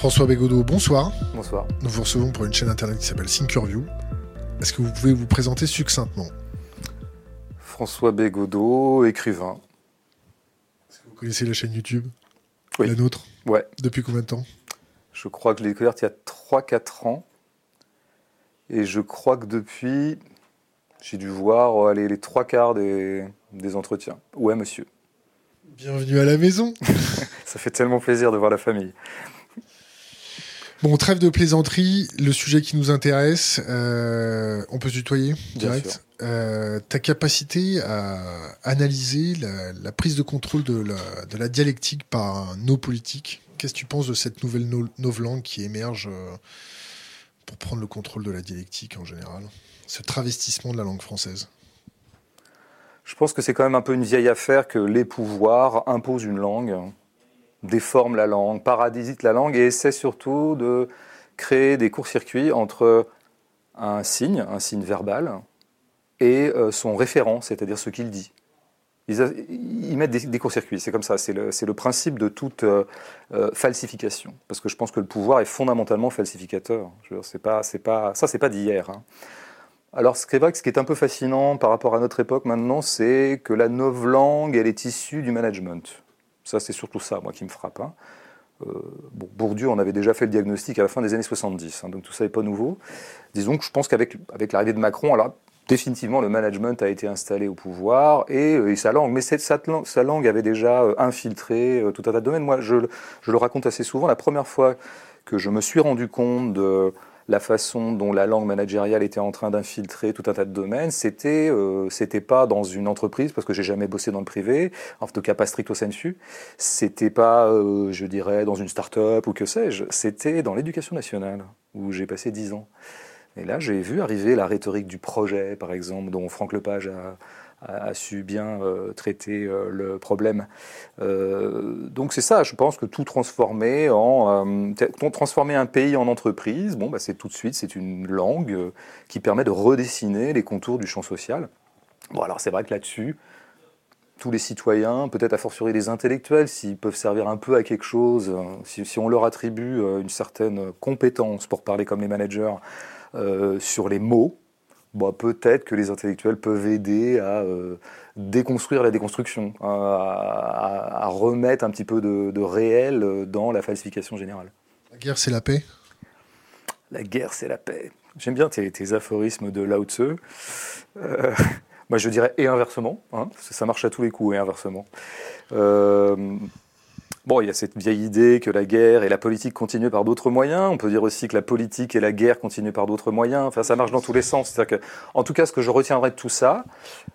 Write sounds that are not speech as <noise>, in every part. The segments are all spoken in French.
François Bégodeau, bonsoir. Bonsoir. Nous vous recevons pour une chaîne internet qui s'appelle Thinkerview. Est-ce que vous pouvez vous présenter succinctement? François Bégodeau, écrivain. Est-ce que vous connaissez la chaîne YouTube? Oui. La nôtre? Ouais. Depuis combien de temps? Je crois que je l'ai découverte il y a 3-4 ans. Et je crois que depuis, j'ai dû voir euh, allez, les trois quarts des, des entretiens. Ouais, monsieur. Bienvenue à la maison. <laughs> Ça fait tellement plaisir de voir la famille. Bon, trêve de plaisanterie, le sujet qui nous intéresse, euh, on peut se tutoyer direct. Euh, ta capacité à analyser la, la prise de contrôle de la, de la dialectique par nos politiques. Qu'est-ce que tu penses de cette nouvelle no- novlangue qui émerge euh, pour prendre le contrôle de la dialectique en général Ce travestissement de la langue française? Je pense que c'est quand même un peu une vieille affaire que les pouvoirs imposent une langue, déforment la langue, paradisitent la langue et essaient surtout de créer des courts-circuits entre un signe, un signe verbal, et euh, son référent, c'est-à-dire ce qu'il dit. Ils, mettent des, des courts-circuits, c'est comme ça, c'est le, principe de toute euh, euh, falsification. Parce que je pense que le pouvoir est fondamentalement falsificateur. Je veux dire, pas, pas, ça, c'est pas d'hier. hein. Alors, ce qui est ce qui est un peu fascinant par rapport à notre époque maintenant, c'est que la novlangue, elle est issue du management. Ça, c'est surtout ça, moi, qui me frappe. hein. Euh, Bourdieu en avait déjà fait le diagnostic à la fin des années 70, hein, donc tout ça n'est pas nouveau. Disons que je pense qu'avec avec l'arrivée de Macron, alors définitivement, le management a été installé au pouvoir et, euh, et sa langue. Mais cette, sa, langue- avait déjà euh, infiltré tout un tas de domaines. Moi, je, je le raconte assez souvent. La première fois que je me suis rendu compte de la façon dont la langue managériale était en train d'infiltrer tout un tas de domaines, c'était euh, c'était pas dans une entreprise parce que j'ai jamais bossé dans le privé, en tout cas pas stricto sensu. C'était pas, euh, je dirais, dans une start-up ou que sais-je. C'était dans l'éducation nationale où j'ai passé dix ans. Et là, j'ai vu arriver la rhétorique du projet, par exemple, dont Franck Lepage a, a, su bien euh, traiter euh, le problème. Euh, donc c'est ça, je pense que tout transformer en transformer un pays en entreprise, bon, bah, c'est tout de suite, c'est une langue qui permet de redessiner les contours du champ social. Bon, alors c'est vrai que là-dessus, tous les citoyens, peut-être a fortiori les intellectuels, s'ils peuvent servir un peu à quelque chose, si, on leur attribue une certaine compétence pour parler comme les managers sur les mots, bah, peut-être que les intellectuels peuvent aider à euh, déconstruire la déconstruction, à, à- à remettre un petit peu de, de réel euh, dans la falsification générale. La guerre, c'est la paix? La guerre, c'est la paix. J'aime bien tes, tes aphorismes de Lao Tzu. Euh, moi, je dirais et inversement. hein, ça marche à tous les coups, et inversement. Euh, bon, il y a cette vieille idée que la guerre et la politique continuent par d'autres moyens. On peut dire aussi que la politique et la guerre continuent par d'autres moyens. Enfin, ça marche dans tous les sens. C'est-à-dire que, en tout cas, ce que je retiendrai de tout ça,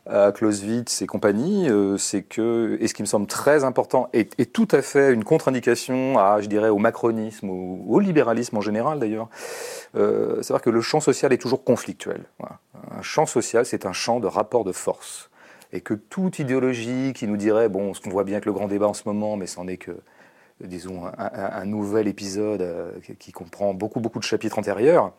à Clausewitz et compagnie, euh, c'est que, et ce qui me semble très important, et, tout à fait une contre-indication à, je dirais, au macronisme, au, au libéralisme en général d'ailleurs, euh, c'est-à-dire que le champ social est toujours conflictuel. Un champ social, c'est un champ de rapport de force. Et que toute idéologie qui nous dirait, bon, ce qu'on voit bien avec le grand débat en ce moment, mais c'en est que, disons, un, nouvel épisode euh, qui- qui comprend beaucoup, beaucoup de chapitres antérieurs,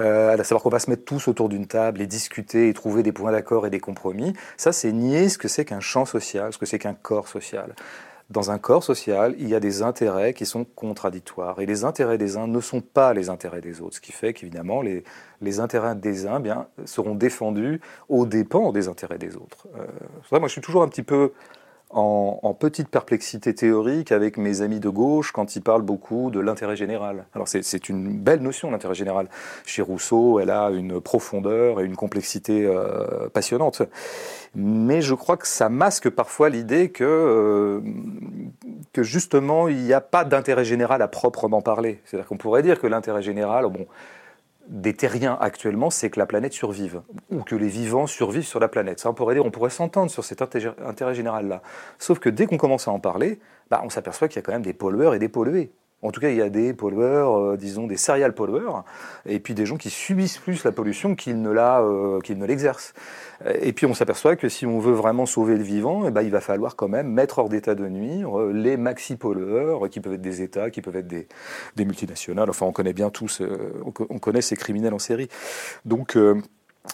euh, à savoir qu'on va se mettre tous autour d'une table et discuter et trouver des points d'accord et des compromis, ça c'est nier ce que c'est qu'un champ social, ce que c'est qu'un corps social. Dans un corps social, il y a des intérêts qui sont contradictoires et les intérêts des uns ne sont pas les intérêts des autres, ce qui fait qu'évidemment les, les intérêts des uns bien, seront défendus aux dépens des intérêts des autres. Euh, moi je suis toujours un petit peu en, petite perplexité théorique avec mes amis de gauche quand ils parlent beaucoup de l'intérêt général. Alors c'est- c'est une belle notion l'intérêt général. Chez Rousseau, elle a une profondeur et une complexité euh, passionnante. Mais je crois que ça masque parfois l'idée que, euh, que justement il n'y a pas d'intérêt général à proprement parler. C'est-à-dire qu'on pourrait dire que l'intérêt général, bon, des terriens actuellement, c'est que la planète survive, ou que les vivants survivent sur la planète. Ça, on pourrait on pourrait s'entendre sur cet intérêt intérêt général-là. Sauf que dès qu'on commence à en parler, bah, on s'aperçoit qu'il y a quand même des pollueurs et des pollués. En tout cas, il y a des pollueurs, euh, disons des serial pollueurs, et puis des gens qui subissent plus la pollution qu'ils ne la, euh, qu'ils ne l'exercent. Et puis on s'aperçoit que si on veut vraiment sauver le vivant, eh ben, il va falloir quand même mettre hors d'état de nuire euh, les maxi-pollueurs, qui peuvent être des États, qui peuvent être des, multinationales. Enfin, on connaît bien tous, euh, on, on connaît ces criminels en série. Donc, euh,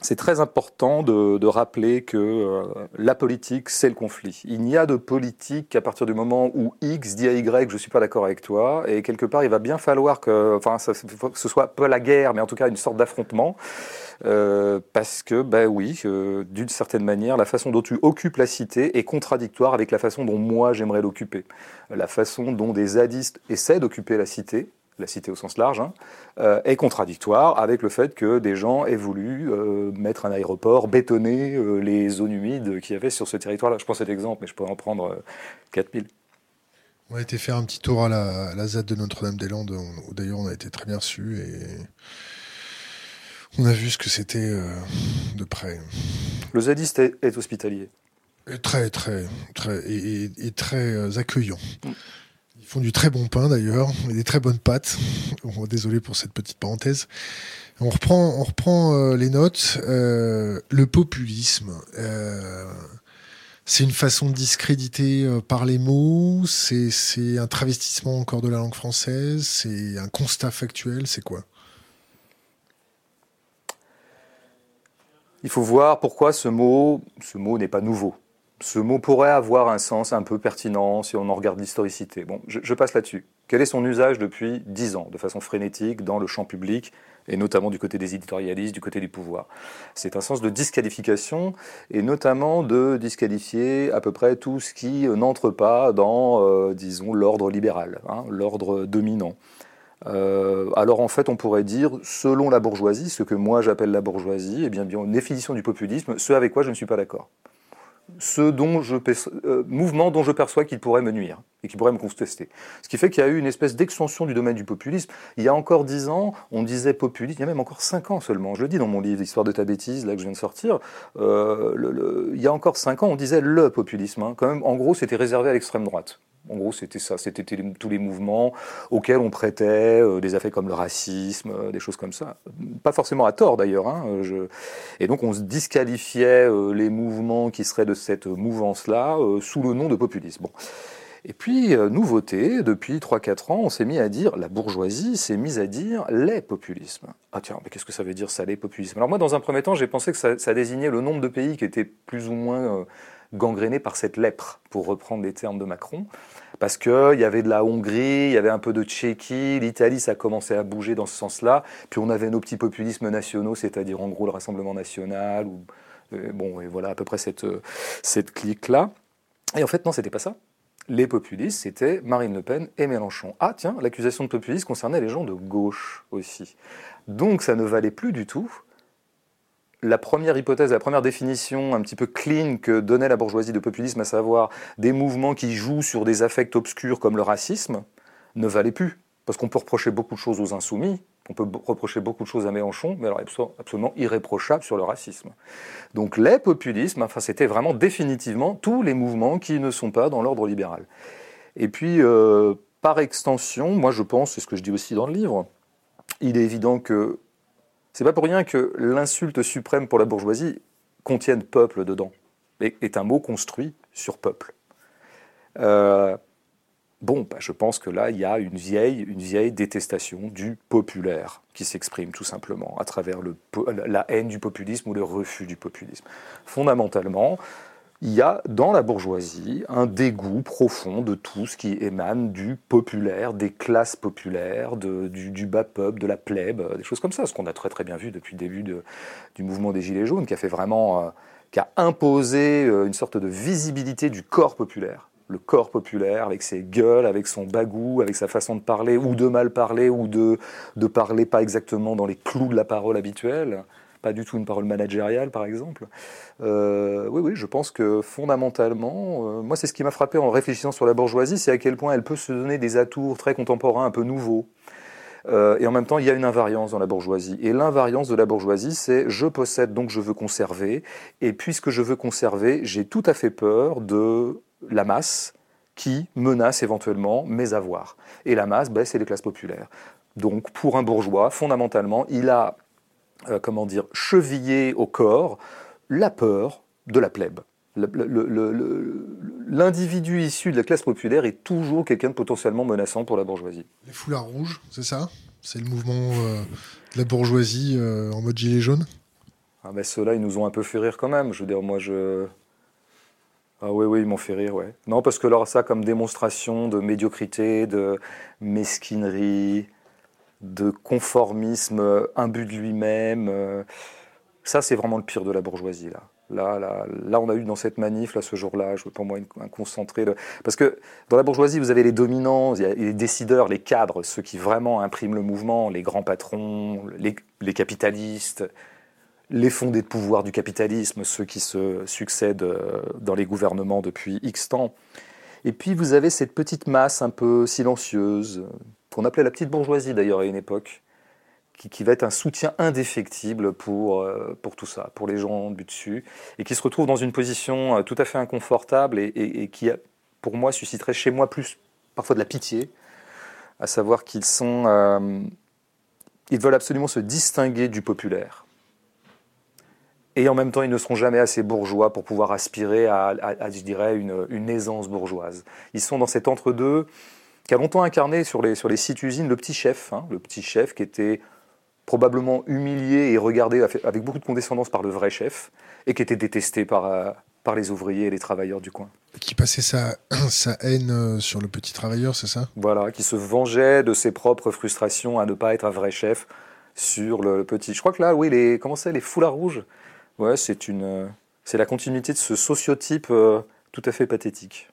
c'est très important de, rappeler que euh, la politique, c'est le conflit. Il n'y a de politique qu'à partir du moment où X dit à Y, je ne suis pas d'accord avec toi, et quelque part, il va bien falloir que, enfin, ça, que ce soit pas la guerre, mais en tout cas une sorte d'affrontement, euh, parce que, ben oui, euh, d'une certaine manière, la façon dont tu occupes la cité est contradictoire avec la façon dont moi j'aimerais l'occuper. La façon dont des zadistes essaient d'occuper la cité, la cité au sens large, hein, euh, est contradictoire avec le fait que des gens aient voulu euh, mettre un aéroport, bétonner euh, les zones humides qu'il y avait sur ce territoire-là. Je prends cet exemple, mais je pourrais en prendre 4000. On a été faire un petit tour à la, ZAD de Notre-Dame-des-Landes, où d'ailleurs on a été très bien reçus et on a vu ce que c'était de près. Le zadiste est, hospitalier. très, très, très, et, très accueillant. Mm. Du très bon pain d'ailleurs, et des très bonnes pâtes. désolé pour cette petite parenthèse. On reprend, on reprend euh, les notes. Euh, le populisme, euh, c'est une façon de discréditer par les mots. C'est un travestissement encore de la langue française. C'est un constat factuel. C'est quoi? Il faut voir pourquoi ce mot, ce mot n'est pas nouveau ce mot pourrait avoir un sens un peu pertinent si on en regarde l'historicité. Bon, je, passe là-dessus. Quel est son usage depuis dix ans, de façon frénétique, dans le champ public, et notamment du côté des éditorialistes, du côté du pouvoir? C'est un sens de disqualification, et notamment de disqualifier à peu près tout ce qui n'entre pas dans, euh, disons, l'ordre libéral, hein, l'ordre dominant. Euh, alors en fait, on pourrait dire, selon la bourgeoisie, ce que moi j'appelle la bourgeoisie, et eh bien, bien, définition du populisme, ce avec quoi je ne suis pas d'accord ce dont je, euh, mouvement dont je perçois qu'il pourrait me nuire et qui pourrait me contester. Ce qui fait qu'il y a eu une espèce d'extension du domaine du populisme. Il y a encore dix ans, on disait populiste, il y a même encore cinq ans seulement, je le dis dans mon livre Histoire de ta bêtise, là que je viens de sortir, euh, il y a encore cinq ans, on disait le populisme. Hein. Quand même, en gros, c'était réservé à l'extrême droite. En gros, c'était ça, c'était tous les mouvements auxquels on prêtait euh, des affaires comme le racisme, euh, des choses comme ça. Pas forcément à tort d'ailleurs. Hein, et donc on se disqualifiait euh, les mouvements qui seraient de cette mouvance-là sous le nom de populisme. Bon. Et puis, nouveauté, depuis 3-4 ans, on s'est mis à dire, la bourgeoisie s'est mise à dire les populismes. Ah tiens, mais qu'est-ce que ça veut dire ça, les populismes? Alors moi, dans un premier temps, j'ai pensé que ça, ça, désignait le nombre de pays qui étaient plus ou moins gangrénés par cette lèpre, pour reprendre les termes de Macron parce qu'il y avait de la Hongrie, il y avait un peu de Tchéquie, l'Italie, ça commençait à bouger dans ce sens-là. Puis on avait nos petits populismes nationaux, c'est-à-dire en gros le Rassemblement national, ou, euh, bon, et voilà à peu près cette, euh, cette clique-là. Et en fait, non, c'était pas ça. Les populistes, c'était Marine Le Pen et Mélenchon. Ah tiens, l'accusation de populisme concernait les gens de gauche aussi. Donc ça ne valait plus du tout la première hypothèse, la première définition un petit peu clean que donnait la bourgeoisie de populisme, à savoir des mouvements qui jouent sur des affects obscurs comme le racisme, ne valait plus. Parce qu'on peut reprocher beaucoup de choses aux insoumis, on peut reprocher beaucoup de choses à Mélenchon, mais alors absolument irréprochable sur le racisme. Donc les populismes, enfin, c'était vraiment définitivement tous les mouvements qui ne sont pas dans l'ordre libéral. Et puis, euh, par extension, moi je pense, c'est ce que je dis aussi dans le livre, il est évident que c'est pas pour rien que l'insulte suprême pour la bourgeoisie contienne peuple dedans, et est un mot construit sur peuple. Euh, bon, bah, je pense que là, il y a une vieille, détestation du populaire qui s'exprime tout simplement à travers la haine du populisme ou le refus du populisme. Fondamentalement, il y a dans la bourgeoisie un dégoût profond de tout ce qui émane du populaire, des classes populaires, du, bas peuple, de la plèbe, euh, des choses comme ça, ce qu'on a très très bien vu depuis le début du mouvement des Gilets jaunes, qui a fait vraiment, euh, qui a imposé euh, une sorte de visibilité du corps populaire. Le corps populaire, avec ses gueules, avec son bagou, avec sa façon de parler, ou de mal parler, ou de, de parler pas exactement dans les clous de la parole habituelle pas du tout une parole managériale, par exemple. Euh, oui, oui, je pense que fondamentalement, euh, moi, c'est ce qui m'a frappé en réfléchissant sur la bourgeoisie, c'est à quel point elle peut se donner des atours très contemporains, un peu nouveaux. Euh, et en même temps, il y a une invariance dans la bourgeoisie. Et l'invariance de la bourgeoisie, c'est je possède, donc je veux conserver. Et puisque je veux conserver, j'ai tout à fait peur de la masse qui menace éventuellement mes avoirs. Et la masse, ben, c'est les classes populaires. Donc, pour un bourgeois, fondamentalement, il a euh, comment dire, chevillé au corps la peur de la plèbe. L'individu issu de la classe populaire est toujours quelqu'un de potentiellement menaçant pour la bourgeoisie. Les foulards rouges, c'est ça? C'est le mouvement euh, de la bourgeoisie euh, en mode gilet jaune? Ah ben ceux-là, ils nous ont un peu fait rire quand même. Je veux dire, moi, je... Ah oui, oui, ils m'ont fait rire, ouais. Non, parce que alors ça, comme démonstration de médiocrité, de mesquinerie, de conformisme imbu de lui-même, euh, ça, c'est vraiment le pire de la bourgeoisie, là. Là, là, là, on a eu dans cette manif, là, ce jour-là, je pour moi un concentré. Parce que dans la bourgeoisie, vous avez les dominants, les décideurs, les cadres, ceux qui vraiment impriment le mouvement, les grands patrons, les, les capitalistes, les fondés de pouvoir du capitalisme, ceux qui se succèdent euh, dans les gouvernements depuis X temps. Et puis vous avez cette petite masse un peu silencieuse, qu'on appelait la petite bourgeoisie d'ailleurs à une époque, qui, va être un soutien indéfectible pour, euh, pour tout ça, pour les gens du dessus, et qui se retrouvent dans une position euh, tout à fait inconfortable et, qui, pour moi, susciterait chez moi plus parfois de la pitié, à savoir qu'ils sont... ils veulent absolument se distinguer du populaire et en même temps, ils ne seront jamais assez bourgeois pour pouvoir aspirer à, je dirais, une, aisance bourgeoise. Ils sont dans cet entre-deux qui a longtemps incarné sur les, sur les sites usines le petit chef, hein, le petit chef qui était probablement humilié et regardé avec beaucoup de condescendance par le vrai chef, et qui était détesté par, euh, par les ouvriers et les travailleurs du coin. Qui passait sa, <clears throat> sa haine euh, sur le petit travailleur, c'est ça? Voilà, qui se vengeait de ses propres frustrations à ne pas être un vrai chef sur le petit. Je crois que là, oui, les, comment c'est, les foulards rouges? Ouais, c'est une, c'est la continuité de ce sociotype euh, tout à fait pathétique.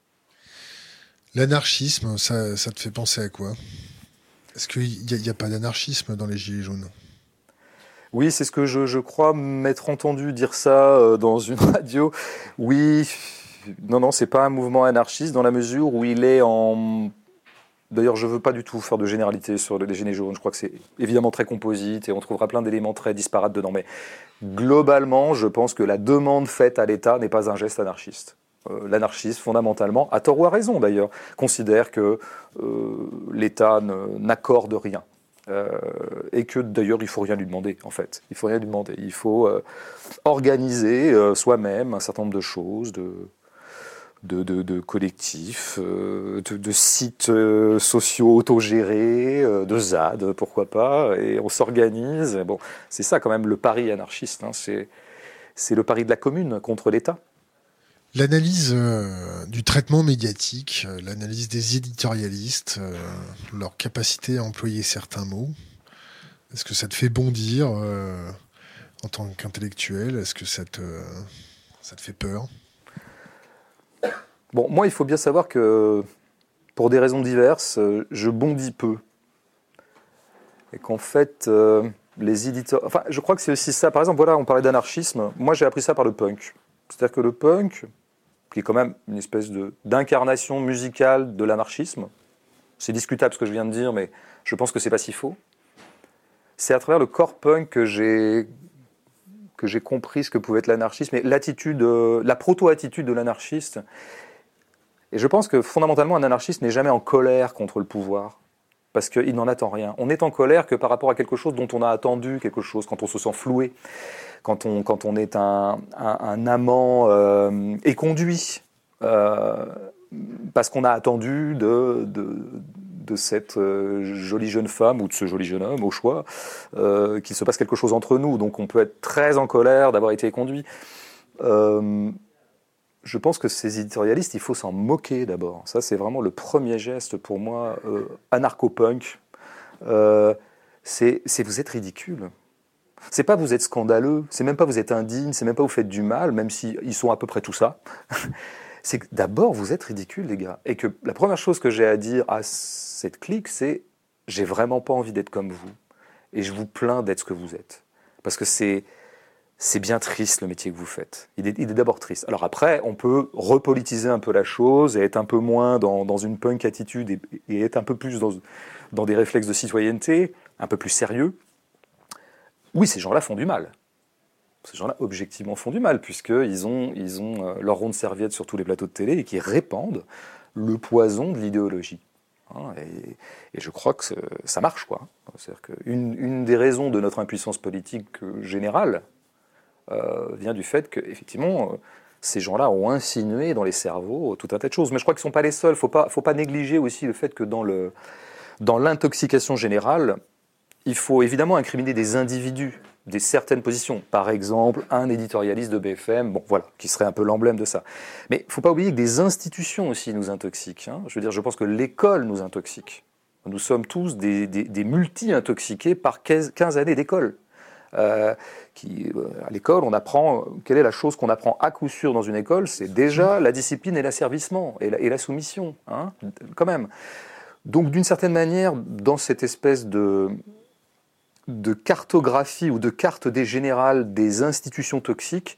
L'anarchisme, ça, te fait penser à quoi? Est-ce qu'il n'y a, pas d'anarchisme dans les Gilets jaunes? Oui, c'est ce que je, je, crois m'être entendu dire ça euh, dans une <laughs> radio. Oui, non, non, c'est pas un mouvement anarchiste dans la mesure où il est en D'ailleurs, je ne veux pas du tout faire de généralité sur les gilets jaunes. Je crois que c'est évidemment très composite et on trouvera plein d'éléments très disparates dedans. Mais globalement, je pense que la demande faite à l'État n'est pas un geste anarchiste. Euh, l'anarchiste, fondamentalement, à tort ou à raison d'ailleurs, considère que euh, l'État n'accorde rien. Euh, et que d'ailleurs il faut rien lui demander en fait. Il faut rien lui demander. Il faut organiser soi-même un certain nombre de choses, de, de, collectifs, euh, de, sites sociaux autogérés, de ZAD, pourquoi pas, et on s'organise. Bon, c'est ça quand même le pari anarchiste, hein. c'est le pari de la commune contre l'État. L'analyse du traitement médiatique, l'analyse des éditorialistes, leur capacité à employer certains mots, est-ce que ça te fait bondir en tant qu'intellectuel? Est-ce que ça te, ça te fait peur? Bon, moi, il faut bien savoir que pour des raisons diverses, euh, je bondis peu. Et qu'en fait, euh, les éditeurs. Enfin, je crois que c'est aussi ça. Par exemple, voilà, on parlait d'anarchisme. Moi, j'ai appris ça par le punk. C'est-à-dire que le punk, qui est quand même une espèce d'incarnation musicale de l'anarchisme, c'est discutable ce que je viens de dire, mais je pense que c'est pas si faux. C'est à travers le corps punk que j'ai compris ce que pouvait être l'anarchisme et l'attitude, euh, la proto-attitude de l'anarchiste et je pense que fondamentalement, un anarchiste n'est jamais en colère contre le pouvoir, parce qu'il n'en attend rien. On est en colère que par rapport à quelque chose dont on a attendu quelque chose, quand on se sent floué, quand on, quand on est un, un, amant euh, éconduit, euh, parce qu'on a attendu de, de, de cette euh, jolie jeune femme ou de ce joli jeune homme, au choix, euh, qu'il se passe quelque chose entre nous. Donc on peut être très en colère d'avoir été éconduit. Euh, je pense que ces éditorialistes, il faut s'en moquer d'abord. Ça, c'est vraiment le premier geste pour moi, euh, anarcho-punk. Euh, c'est vous êtes ridicule. C'est pas vous êtes scandaleux, c'est même pas vous êtes indigne, c'est même pas vous faites du mal, même s'ils ils sont à peu près tout ça. <laughs> c'est que d'abord vous êtes ridicule, les gars. Et que la première chose que j'ai à dire à cette clique, c'est j'ai vraiment pas envie d'être comme vous. Et je vous plains d'être ce que vous êtes. Parce que c'est c'est bien triste le métier que vous faites. Il est, d'abord triste. Alors après, on peut repolitiser un peu la chose et être un peu moins dans, une punk attitude et, être un peu plus dans, dans, des réflexes de citoyenneté, un peu plus sérieux. Oui, ces gens-là font du mal. Ces gens-là, objectivement, font du mal, puisqu'ils ont, ils ont euh, leur ronde serviette sur tous les plateaux de télé et qui répandent le poison de l'idéologie. Hein, et, je crois que ça marche, quoi. C'est-à-dire qu'une une des raisons de notre impuissance politique générale, euh, vient du fait que, effectivement, euh, ces gens-là ont insinué dans les cerveaux tout un tas de choses. Mais je crois qu'ils ne sont pas les seuls. Il ne faut pas, faut pas négliger aussi le fait que dans l'intoxication générale, il faut évidemment incriminer des individus, des certaines positions. Par exemple, un éditorialiste de BFM, voilà, qui serait un peu l'emblème de ça. Mais il ne faut pas oublier que des institutions aussi nous intoxiquent. Hein. Je veux dire, je pense que l'école nous intoxique. Nous sommes tous des, multi-intoxiqués par 15 années d'école. Euh, euh, à l'école, on apprend, quelle est la chose qu'on apprend à coup sûr dans une école C'est déjà la discipline et l'asservissement et la, et la soumission, hein, quand même. Donc, d'une certaine manière, dans cette espèce de, de cartographie ou de carte des générales des institutions toxiques,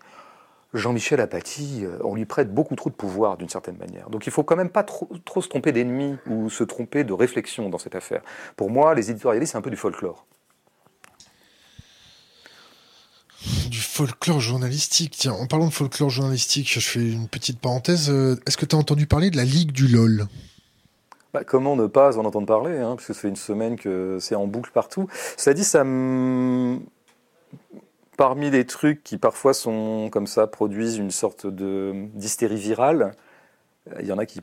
Jean-Michel Apathy, euh, on lui prête beaucoup trop de pouvoir d'une certaine manière. Donc il faut quand même pas trop, se tromper d'ennemis ou se tromper de réflexion dans cette affaire. Pour moi, les éditorialistes, c'est un peu du folklore. Du folklore journalistique. Tiens, en parlant de folklore journalistique, je fais une petite parenthèse. Euh, est-ce que tu as entendu parler de la Ligue du LOL? Bah, comment ne pas en entendre parler, hein, parce que ça fait une semaine que c'est en boucle partout. Cela dit, ça parmi les trucs qui parfois sont comme ça, produisent une sorte d'hystérie virale, il y en a qui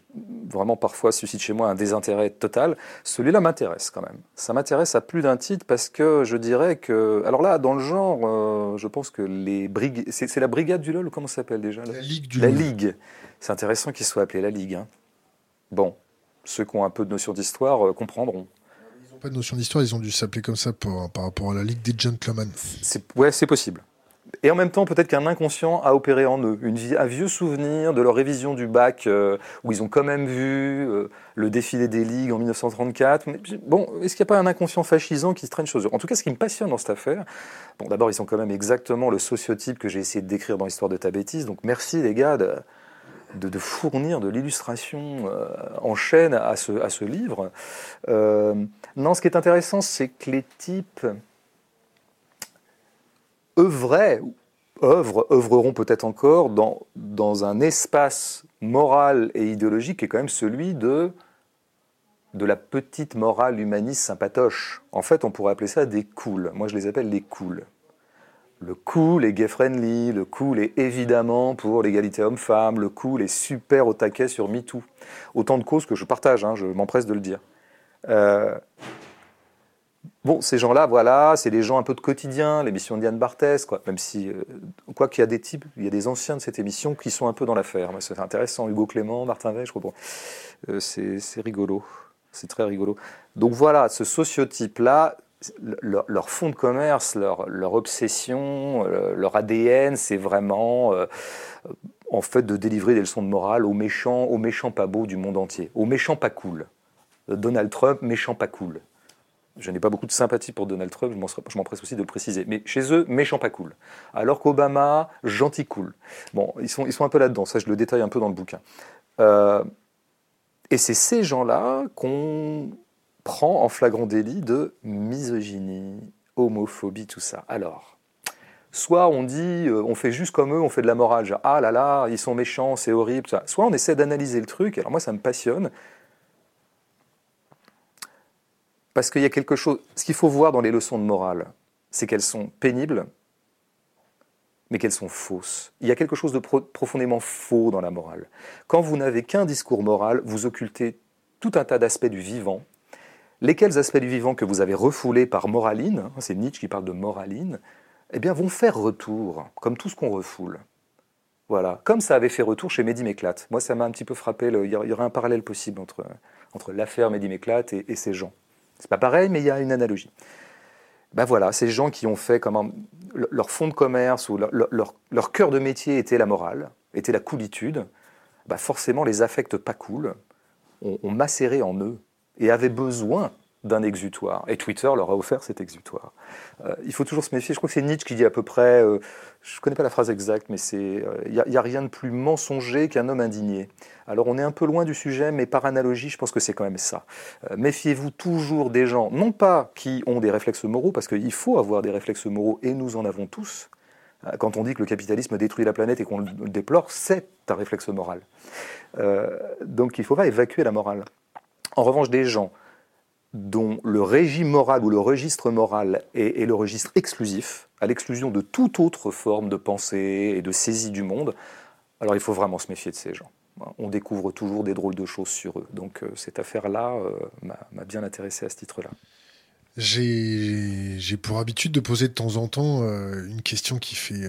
vraiment parfois suscitent chez moi un désintérêt total. Celui-là m'intéresse quand même. Ça m'intéresse à plus d'un titre parce que je dirais que. Alors là, dans le genre, euh, je pense que les brigades. C'est la brigade du LOL ou comment ça s'appelle déjà La Ligue du La Ligue. C'est intéressant qu'il soit appelé la Ligue. Hein. Bon, ceux qui ont un peu de notion d'histoire euh, comprendront. Ils n'ont pas de notion d'histoire, ils ont dû s'appeler comme ça par rapport à la Ligue des Gentlemen. Ouais, c'est possible. Et en même temps, peut-être qu'un inconscient a opéré en eux, une, un vieux souvenir de leur révision du bac, euh, où ils ont quand même vu euh, le défilé des ligues en 1934. bon, est-ce qu'il n'y a pas un inconscient fascisant qui se traîne chose En tout cas, ce qui me passionne dans cette affaire, bon, d'abord, ils sont quand même exactement le sociotype que j'ai essayé de décrire dans l'histoire de ta bêtise. Donc, merci les gars de, fournir de l'illustration euh, en chaîne à ce, à ce livre. non, ce qui est intéressant, c'est que les types œuvreront peut-être encore dans, dans un espace moral et idéologique qui est quand même celui de, de la petite morale humaniste sympatoche. En fait, on pourrait appeler ça des cools. Moi, je les appelle les cools. Le cool est gay-friendly, le cool est évidemment pour l'égalité homme-femme, le cool est super au taquet sur MeToo. Autant de causes que je partage, hein, je m'empresse de le dire. Euh, Bon, ces gens-là, voilà, c'est des gens un peu de quotidien, l'émission de Diane Barthès, quoi. Même si, euh, quoi qu'il y a des types, il y a des anciens de cette émission qui sont un peu dans l'affaire. C'est intéressant, Hugo Clément, Martin Veil, je crois. Euh, c'est rigolo, c'est très rigolo. Donc voilà, ce sociotype-là, leur, fond de commerce, leur, leur obsession, euh, leur ADN, c'est vraiment en fait de délivrer des leçons de morale aux méchants, aux méchants pas beaux du monde entier, aux méchants pas cool. Donald Trump, méchant pas cool. Je n'ai pas beaucoup de sympathie pour Donald Trump, je m'empresse aussi de le préciser. Mais chez eux, méchant pas cool. Alors qu'Obama, gentil cool. Bon, ils sont, ils sont un peu là-dedans, ça je le détaille un peu dans le bouquin. Euh, et c'est ces gens-là qu'on prend en flagrant délit de misogynie, homophobie, tout ça. Alors, soit on dit, euh, on fait juste comme eux, on fait de la morale, genre, ah là là, ils sont méchants, c'est horrible, ça. Soit on essaie d'analyser le truc, alors moi ça me passionne, Parce qu'il y a quelque chose. Ce qu'il faut voir dans les leçons de morale, c'est qu'elles sont pénibles, mais qu'elles sont fausses. Il y a quelque chose de profondément faux dans la morale. Quand vous n'avez qu'un discours moral, vous occultez tout un tas d'aspects du vivant. Lesquels aspects du vivant que vous avez refoulés par moraline, hein, c'est Nietzsche qui parle de moraline, eh bien vont faire retour, comme tout ce qu'on refoule. Voilà, comme ça avait fait retour chez Mehdi Méclate. Moi, ça m'a un petit peu frappé. il y aurait un parallèle possible entre, entre l'affaire Mehdi Méclate et ces gens. C'est pas pareil, mais il y a une analogie. Ben voilà, ces gens qui ont fait comment leur fond de commerce ou leur, cœur de métier était la morale, était la coolitude, ben forcément les affects pas cool ont, ont macéré en eux et avaient besoin d'un exutoire. Et Twitter leur a offert cet exutoire. Euh, il faut toujours se méfier. Je crois que c'est Nietzsche qui dit à peu près, euh, je ne connais pas la phrase exacte, mais c'est, il euh, n'y a, rien de plus mensonger qu'un homme indigné. Alors on est un peu loin du sujet, mais par analogie, je pense que c'est quand même ça. Méfiez-vous toujours des gens, non pas qui ont des réflexes moraux, parce qu'il faut avoir des réflexes moraux, et nous en avons tous. Quand on dit que le capitalisme détruit la planète et qu'on le déplore, c'est un réflexe moral. donc il ne faut pas évacuer la morale. En revanche, des gens dont le régime moral ou le registre moral est, le registre exclusif, à l'exclusion de toute autre forme de pensée et de saisie du monde, alors il faut vraiment se méfier de ces gens. On découvre toujours des drôles de choses sur eux. Donc euh, cette affaire-là euh, m'a bien intéressé à ce titre-là. J'ai pour habitude de poser de temps en temps euh, une question qui fait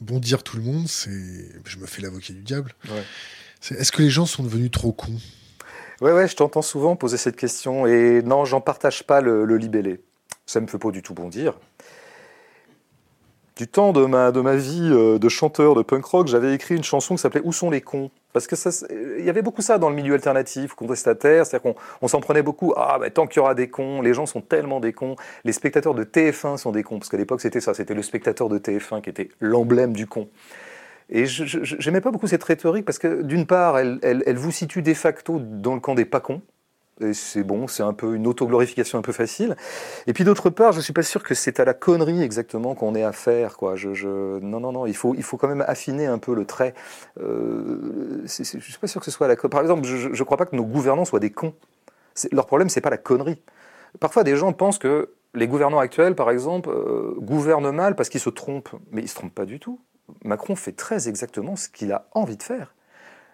bondir tout le monde. C'est, je me fais l'avocat du diable. est-ce que les gens sont devenus trop cons? Ouais, ouais, je t'entends souvent poser cette question et non, j'en partage pas le, libellé. Ça me fait pas du tout bondir du temps de ma, de ma vie euh, de chanteur de punk rock, j'avais écrit une chanson qui s'appelait Où sont les cons? Parce que il y avait beaucoup ça dans le milieu alternatif, contestataire, c'est-à-dire qu'on on s'en prenait beaucoup. Ah, tant qu'il y aura des cons, les gens sont tellement des cons. Les spectateurs de TF1 sont des cons, parce qu'à l'époque c'était ça, c'était le spectateur de TF1 qui était l'emblème du con. Et je n'aimais pas beaucoup cette rhétorique parce que d'une part, elle, vous situe de facto dans le camp des pas cons, et c'est bon, c'est un peu une autoglorification un peu facile. Et puis d'autre part, je suis pas sûr que c'est à la connerie exactement qu'on ait à faire. Quoi. Non, non, non, il faut, il faut quand même affiner un peu le trait. Euh, je suis pas sûr que ce soit à la Par exemple, je ne crois pas que nos gouvernants soient des cons. Leur problème, c'est pas la connerie. Parfois, des gens pensent que les gouvernants actuels, par exemple, euh, gouvernent mal parce qu'ils se trompent. Mais ils se trompent pas du tout. Macron fait très exactement ce qu'il a envie de faire.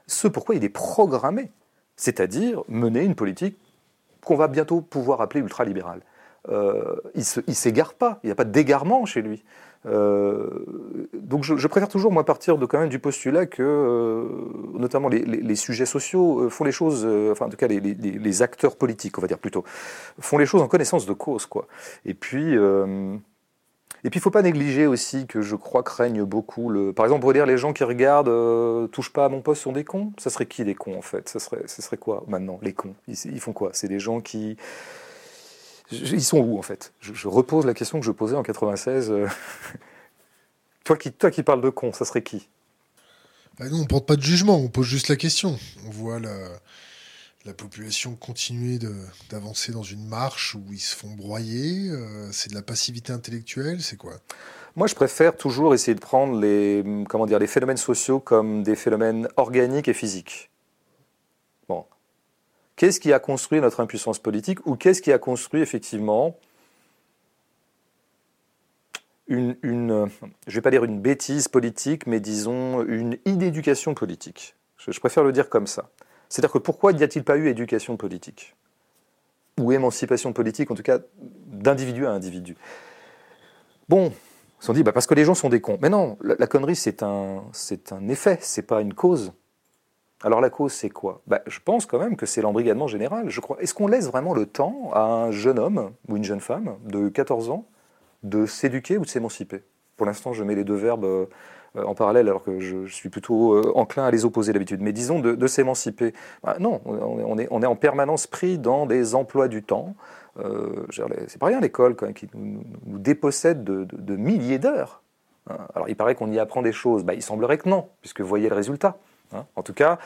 Ce pourquoi il est programmé c'est-à-dire mener une politique qu'on va bientôt pouvoir appeler ultralibérale. Euh, il ne s'égare pas, il n'y a pas d'égarement chez lui. Euh, donc je, préfère toujours moi partir de quand même du postulat que euh, notamment les, sujets sociaux font les choses, enfin en tout cas les, acteurs politiques on va dire plutôt, font les choses en connaissance de cause quoi. Et puis et puis, il ne faut pas négliger aussi que je crois que règne beaucoup le. Par exemple, pour dire les gens qui regardent euh, touche pas à mon poste sont des cons. Ça serait qui les cons en fait? Ça serait, ce serait quoi maintenant les cons? Ils, font quoi? C'est des gens qui. Ils sont où en fait? Je, repose la question que je posais en 96. Euh. <laughs> toi, qui, toi qui parles de cons, ça serait qui? Bah, Nous, on porte pas de jugement, on pose juste la question. On voit la la population continuer d'avancer dans une marche où ils se font broyer euh, C'est de la passivité intellectuelle C'est quoi? Moi, je préfère toujours essayer de prendre les, comment dire, les phénomènes sociaux comme des phénomènes organiques et physiques. Bon. Qu'est-ce qui a construit notre impuissance politique ou qu'est-ce qui a construit effectivement une, je vais pas dire une bêtise politique, mais disons une inéducation politique? je préfère le dire comme ça. C'est-à-dire que pourquoi n'y a-t-il pas eu éducation politique Ou émancipation politique, en tout cas, d'individu à individu? Bon, ils dit, bah parce que les gens sont des cons. Mais non, la, connerie, c'est un, c'est un effet, c'est pas une cause. Alors la cause, c'est quoi? Bah, Je pense quand même que c'est l'embrigadement général. Je crois. Est-ce qu'on laisse vraiment le temps à un jeune homme ou une jeune femme de 14 ans de s'éduquer ou de s'émanciper? Pour l'instant, je mets les deux verbes euh, en parallèle, alors que je, suis plutôt euh, enclin à les opposer d'habitude. Mais disons de, s'émanciper. Bah, non, on est, on est, en permanence pris dans des emplois du temps. Euh, c'est pas rien l'école qui nous, dépossède de, milliers d'heures. Hein. Alors il paraît qu'on y apprend des choses. Bah, il semblerait que non, puisque vous voyez le résultat. Hein. En tout cas,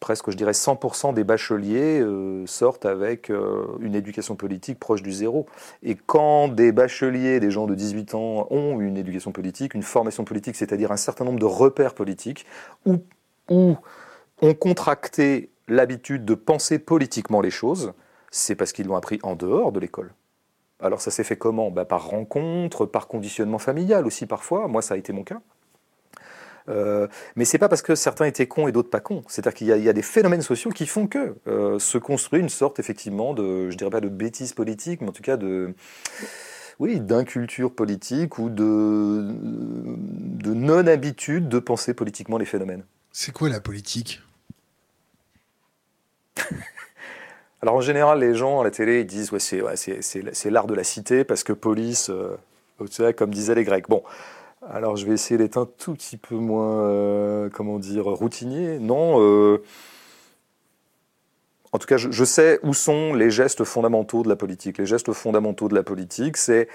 presque, je dirais, 100% des bacheliers euh, sortent avec euh, une éducation politique proche du zéro. Et quand des bacheliers, des gens de 18 ans, ont une éducation politique, une formation politique, c'est-à-dire un certain nombre de repères politiques, ou, ont contracté l'habitude de penser politiquement les choses, c'est parce qu'ils l'ont appris en dehors de l'école. Alors ça s'est fait comment? Bah, Par rencontre, par conditionnement familial aussi parfois. Moi, ça a été mon cas. Euh, mais c'est pas parce que certains étaient cons et d'autres pas cons. C'est-à-dire qu'il y, a des phénomènes sociaux qui font que euh, se construit une sorte effectivement de, je dirais pas de bêtise politique, mais en tout cas de, oui, d'inculture politique ou de, de non-habitude de penser politiquement les phénomènes. C'est quoi la politique? <laughs> Alors en général, les gens à la télé ils disent ouais, c'est ouais, l'art de la cité parce que police, euh, comme disaient les Grecs. Bon, alors je vais essayer d'être un tout petit peu moins, euh, comment dire, routinier. Non. Euh, en tout cas, je, sais où sont les gestes fondamentaux de la politique. Les gestes fondamentaux de la politique, c'est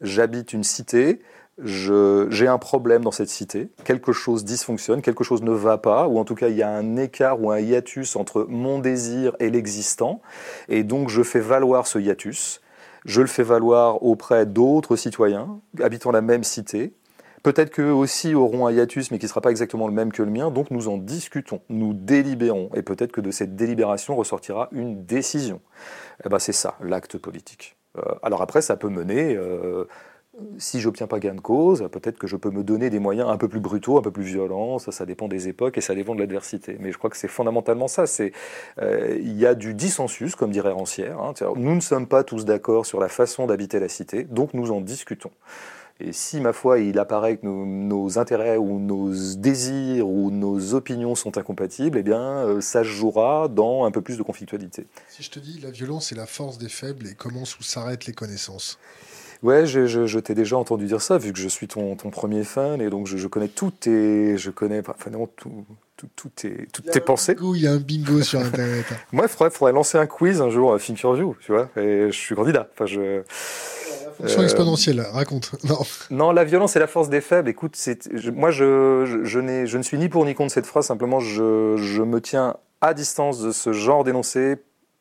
j'habite une cité, j'ai un problème dans cette cité, quelque chose dysfonctionne, quelque chose ne va pas, ou en tout cas il y a un écart ou un hiatus entre mon désir et l'existant, et donc je fais valoir ce hiatus. Je le fais valoir auprès d'autres citoyens habitant la même cité, Peut-être qu'eux aussi auront un hiatus, mais qui ne sera pas exactement le même que le mien. Donc nous en discutons, nous délibérons. Et peut-être que de cette délibération ressortira une décision. Eh ben, c'est ça, l'acte politique. Euh, alors après, ça peut mener, euh, si j'obtiens pas gain de cause, peut-être que je peux me donner des moyens un peu plus brutaux, un peu plus violents. Ça, ça dépend des époques et ça dépend de l'adversité. Mais je crois que c'est fondamentalement ça. Euh, il y a du dissensus, comme dirait Rancière. Hein. nous ne sommes pas tous d'accord sur la façon d'habiter la cité, donc nous en discutons. Et si, ma foi, il apparaît que nos, intérêts ou nos désirs ou nos opinions sont incompatibles, eh bien, euh, ça jouera dans un peu plus de conflictualité. Si je te dis la violence est la force des faibles et commence où s'arrêtent les connaissances? Ouais, je, je, t'ai déjà entendu dire ça, vu que je suis ton, ton premier fan, et donc je, connais tout tes, je connais, enfin non, tout, tout, tout tes, toutes tes pensées. il y a un bingo sur <laughs> Internet. Moi, il faudrait, lancer un quiz un jour à Think Your View, tu vois, et je suis candidat. Enfin, je... Fonction euh, exponentielle, raconte. <laughs> Non. non, la violence est la force des faibles. Écoute, moi, je, je, je, je ne suis ni pour ni contre cette phrase, simplement, je, je me tiens à distance de ce genre d'énoncé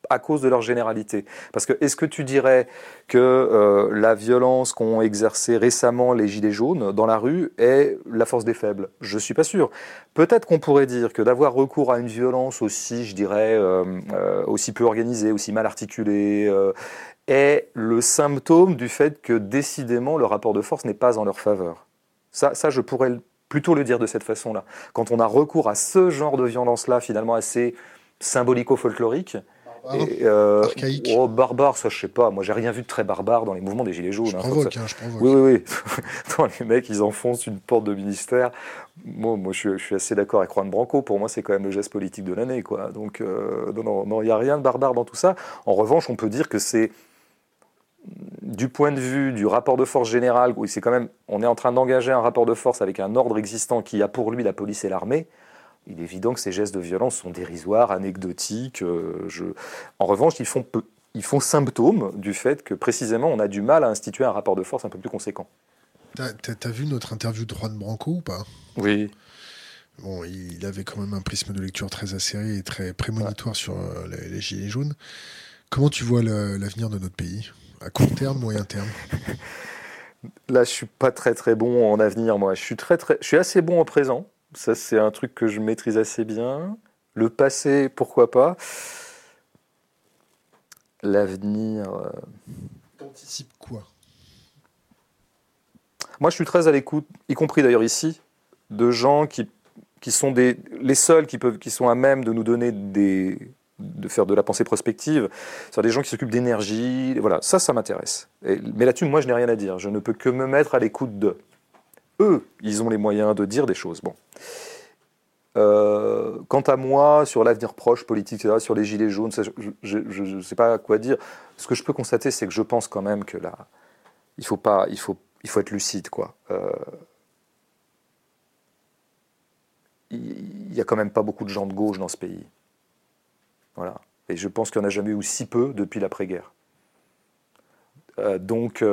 à cause de leur généralité. Parce que est-ce que tu dirais que euh, la violence qu'ont exercée récemment les Gilets jaunes dans la rue est la force des faibles? Je suis pas sûr. Peut-être qu'on pourrait dire que d'avoir recours à une violence aussi, je dirais, euh, euh, aussi peu organisée, aussi mal articulée, est le symptôme du fait que décidément le rapport de force n'est pas en leur faveur. Ça, ça, je pourrais plutôt le dire de cette façon-là. Quand on a recours à ce genre de violence-là, finalement assez symbolico-folklorique, euh, archaïque. Oh, barbare, ça je sais pas. Moi j'ai rien vu de très barbare dans les mouvements des Gilets jaunes. Je hein, provoque, hein, je provoque. Oui, oui, oui. <laughs> les mecs ils enfoncent une porte de ministère. Moi, moi je, suis, assez d'accord avec Juan Branco. Pour moi c'est quand même le geste politique de l'année. quoi. Donc euh, non, non, il n'y a rien de barbare dans tout ça. En revanche, on peut dire que c'est du point de vue du rapport de force général, où c'est quand même, on est en train d'engager un rapport de force avec un ordre existant qui a pour lui la police et l'armée il est évident que ces gestes de violence sont dérisoires, anecdotiques. Euh, en revanche, ils font, ils font symptôme du fait que précisément on a du mal à instituer un rapport de force un peu plus conséquent. T'as as vu notre interview de Juan Branco ou pas? Oui. Bon, il avait quand même un prisme de lecture très acéré et très prémonitoire sur euh, les, Gilets jaunes. Comment tu vois l'avenir de notre pays? À court terme, moyen terme? <laughs> Là, je suis pas très très bon en avenir, moi. Je suis, très, très, je suis assez bon au présent. Ça, c'est un truc que je maîtrise assez bien. Le passé, pourquoi pas. L'avenir. Euh, T'anticipes quoi? Moi, je suis très à l'écoute, y compris d'ailleurs ici, de gens qui, qui sont des, les seuls qui, peuvent, qui sont à même de nous donner des, de faire de la pensée prospective, c'est des gens qui s'occupent d'énergie, voilà, ça, ça m'intéresse. Mais là-dessus, moi, je n'ai rien à dire. Je ne peux que me mettre à l'écoute de eux, ils ont les moyens de dire des choses. Bon. Euh, quant à moi, sur l'avenir proche politique, sur les gilets jaunes, je ne sais pas quoi dire. Ce que je peux constater, c'est que je pense quand même que là, il faut pas, il faut, il faut être lucide, quoi. Euh, il n'y a quand même pas beaucoup de gens de gauche dans ce pays. Voilà. Et je pense qu'il n'y en a jamais eu si peu depuis l'après-guerre. Euh, donc,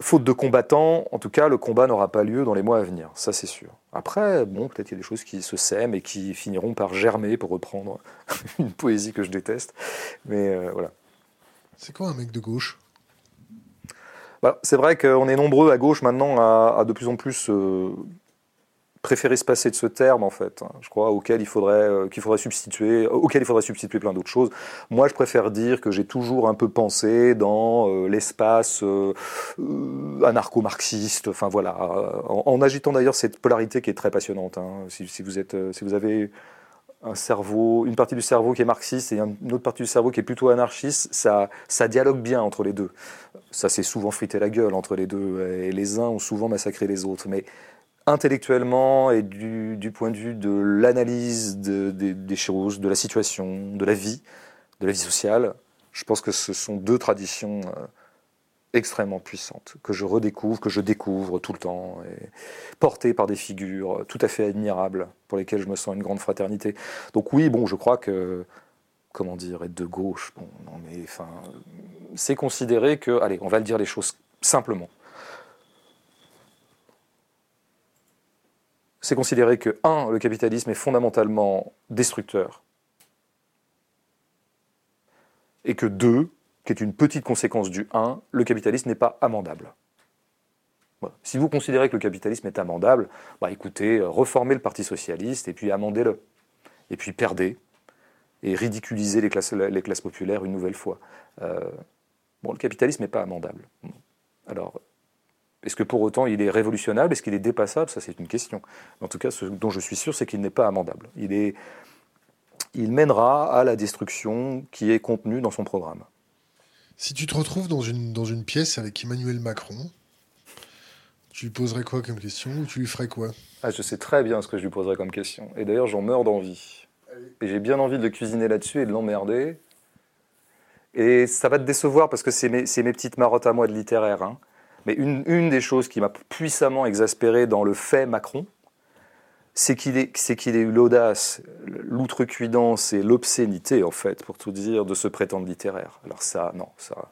faute de combattants, en tout cas, le combat n'aura pas lieu dans les mois à venir, ça c'est sûr. Après, bon, peut-être qu'il y a des choses qui se sèment et qui finiront par germer, pour reprendre <laughs> une poésie que je déteste. Mais euh, voilà. C'est quoi un mec de gauche? Bah, C'est vrai qu'on est nombreux à gauche maintenant à, de plus en plus euh, préférer se passer de ce terme en fait. Hein, je crois auquel il faudrait euh, qu'il faudrait substituer, auquel il faudrait substituer plein d'autres choses. Moi, je préfère dire que j'ai toujours un peu pensé dans euh, l'espace euh, anarcho-marxiste. Enfin voilà, en, agitant d'ailleurs cette polarité qui est très passionnante. Hein. Si, vous êtes, si vous avez un cerveau, une partie du cerveau qui est marxiste et une autre partie du cerveau qui est plutôt anarchiste, ça, ça dialogue bien entre les deux. Ça s'est souvent frité la gueule entre les deux, et les uns ont souvent massacré les autres. Mais intellectuellement et du, point de vue de l'analyse des choses, de la situation, de la vie, de la vie sociale, je pense que ce sont deux traditions euh, extrêmement puissantes, que je redécouvre, que je découvre tout le temps, portées par des figures tout à fait admirables, pour lesquelles je me sens une grande fraternité. Donc oui, bon, je crois que, comment dire, être de gauche, bon, non mais, c'est considéré que, allez, on va le dire les choses simplement, c'est considérer que, un, le capitalisme est fondamentalement destructeur, et que, deux, qui est une petite conséquence du 1, le capitalisme n'est pas amendable. Si vous considérez que le capitalisme est amendable, bah écoutez, euh, reformez le Parti socialiste et puis amendez-le. Et puis perdez et ridiculisez les classes, populaires une nouvelle fois. Euh, bon, le capitalisme n'est pas amendable. Alors, est-ce que pour autant il est révolutionnable? Est-ce qu'il est dépassable? Ça, c'est une question. En tout cas, ce dont je suis sûr, c'est qu'il n'est pas amendable. Il, est, il mènera à la destruction qui est contenue dans son programme. Si tu te retrouves dans une, dans une pièce avec Emmanuel Macron, tu lui poserais quoi comme question ou tu lui ferais quoi? Ah, Je sais très bien ce que je lui poserais comme question. Et d'ailleurs, j'en meurs d'envie. Et j'ai bien envie de le cuisiner là-dessus et de l'emmerder. Et ça va te décevoir parce que c'est mes, mes, petites marottes à moi de littéraire. Hein. Mais une, des choses qui m'a puissamment exaspéré dans le fait Macron, c'est qu'il ait, qu'il ait eu l'audace, l'outrecuidance et l'obscénité, en fait, pour tout dire, de se prétendre littéraire. Alors ça, non, ça...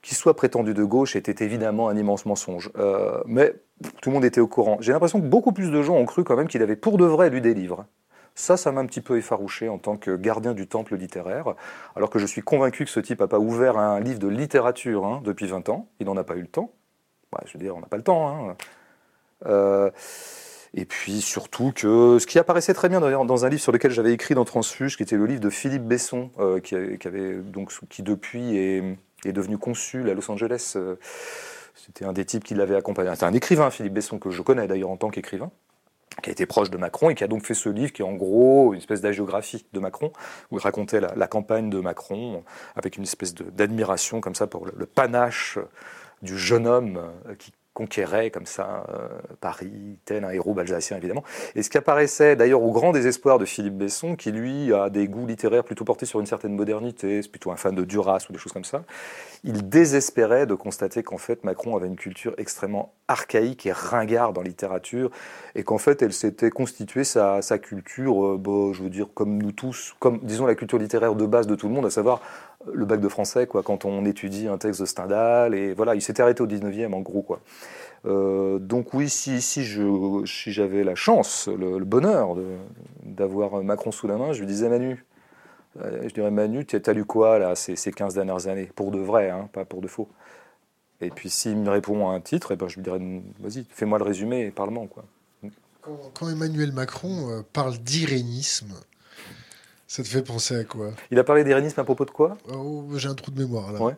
Qu'il soit prétendu de gauche était évidemment un immense mensonge. Euh, mais tout le monde était au courant. J'ai l'impression que beaucoup plus de gens ont cru quand même qu'il avait pour de vrai lu des livres. Ça, ça m'a un petit peu effarouché en tant que gardien du temple littéraire, alors que je suis convaincu que ce type n'a pas ouvert un livre de littérature hein, depuis 20 ans. Il n'en a pas eu le temps. je veux dire, on n'a pas le temps. Hein. Euh, et puis surtout que ce qui apparaissait très bien dans un livre sur lequel j'avais écrit dans Transfuge, qui était le livre de Philippe Besson, euh, qui, avait, donc, qui depuis est, est, devenu consul à Los Angeles. Euh, c'était un des types qui l'avait accompagné. C'est un écrivain, Philippe Besson, que je connais d'ailleurs en tant qu'écrivain qui a été proche de Macron et qui a donc fait ce livre qui est en gros une espèce d'agiographie de Macron, où il racontait la, campagne de Macron avec une espèce d'admiration comme ça pour le, panache du jeune homme qui conquérait comme ça euh, Paris, tel un héros balsacien évidemment. Et ce qui apparaissait d'ailleurs au grand désespoir de Philippe Besson, qui lui a des goûts littéraires plutôt portés sur une certaine modernité, c'est plutôt un fan de Duras ou des choses comme ça, il désespérait de constater qu'en fait Macron avait une culture extrêmement archaïque et ringarde en littérature, et qu'en fait elle s'était constituée sa, sa culture, euh, bah, je veux dire comme nous tous, comme disons la culture littéraire de base de tout le monde, à savoir le bac de français, quoi, quand on étudie un texte de Stendhal. Et voilà, il s'était arrêté au 19e, en gros, quoi. Euh, donc oui, si, si, je, si j'avais la chance, le, bonheur d'avoir Macron sous la main, je lui disais Manu, euh, je dirais Manu, tu as lu quoi là ces, ces 15 dernières années? Pour de vrai, hein, pas pour de faux. Et puis s'il me répond à un titre, eh ben, je lui dirais vas-y, fais-moi le résumé et parle-moi. Quand, Emmanuel Macron euh, parle d'irénisme, ça te fait penser à quoi? Il a parlé d'irénisme à propos de quoi? Oh, J'ai un trou de mémoire là. Ouais. de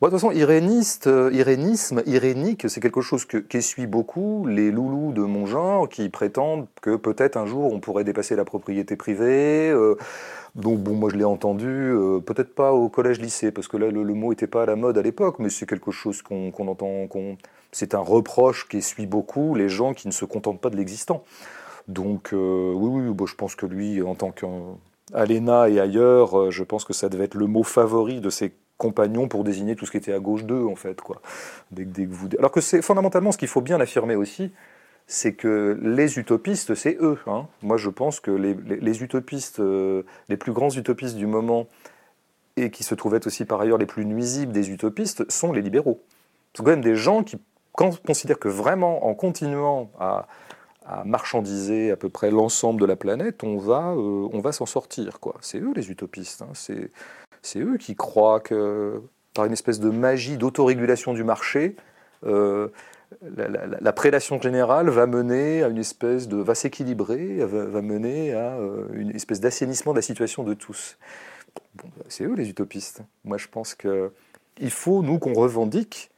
toute façon, iréniste, euh, irénisme, irénique, c'est quelque chose que, qu'essuient beaucoup les loulous de mon genre qui prétendent que peut-être un jour on pourrait dépasser la propriété privée. Euh, donc bon, moi je l'ai entendu, euh, peut-être pas au collège-lycée, parce que là le, mot n'était pas à la mode à l'époque, mais c'est quelque chose qu'on, entend, qu'on... c'est un reproche qui essuie beaucoup les gens qui ne se contentent pas de l'existant. Donc euh, oui, oui, je pense que lui, en tant qu'Alena et ailleurs, euh, je pense que ça devait être le mot favori de ses compagnons pour désigner tout ce qui était à gauche d'eux, en fait. Quoi. Dès, dès que vous... Alors que c'est fondamentalement ce qu'il faut bien affirmer aussi, c'est que les utopistes, c'est eux. Hein. Moi, je pense que les, les, utopistes, euh, les plus grands utopistes du moment, et qui se trouvaient aussi par ailleurs les plus nuisibles des utopistes, sont les libéraux. C'est quand même des gens qui considèrent que vraiment, en continuant à, à marchandiser à peu près l'ensemble de la planète, on va, euh, va s'en sortir. C'est eux les utopistes. Hein. C'est, eux qui croient que par une espèce de magie d'autorégulation du marché, euh, la, prédation générale va mener à une espèce de va s'équilibrer, va, mener à euh, une espèce d'assainissement de la situation de tous. Bon, c'est eux les utopistes. Moi, je pense que il faut nous qu'on revendique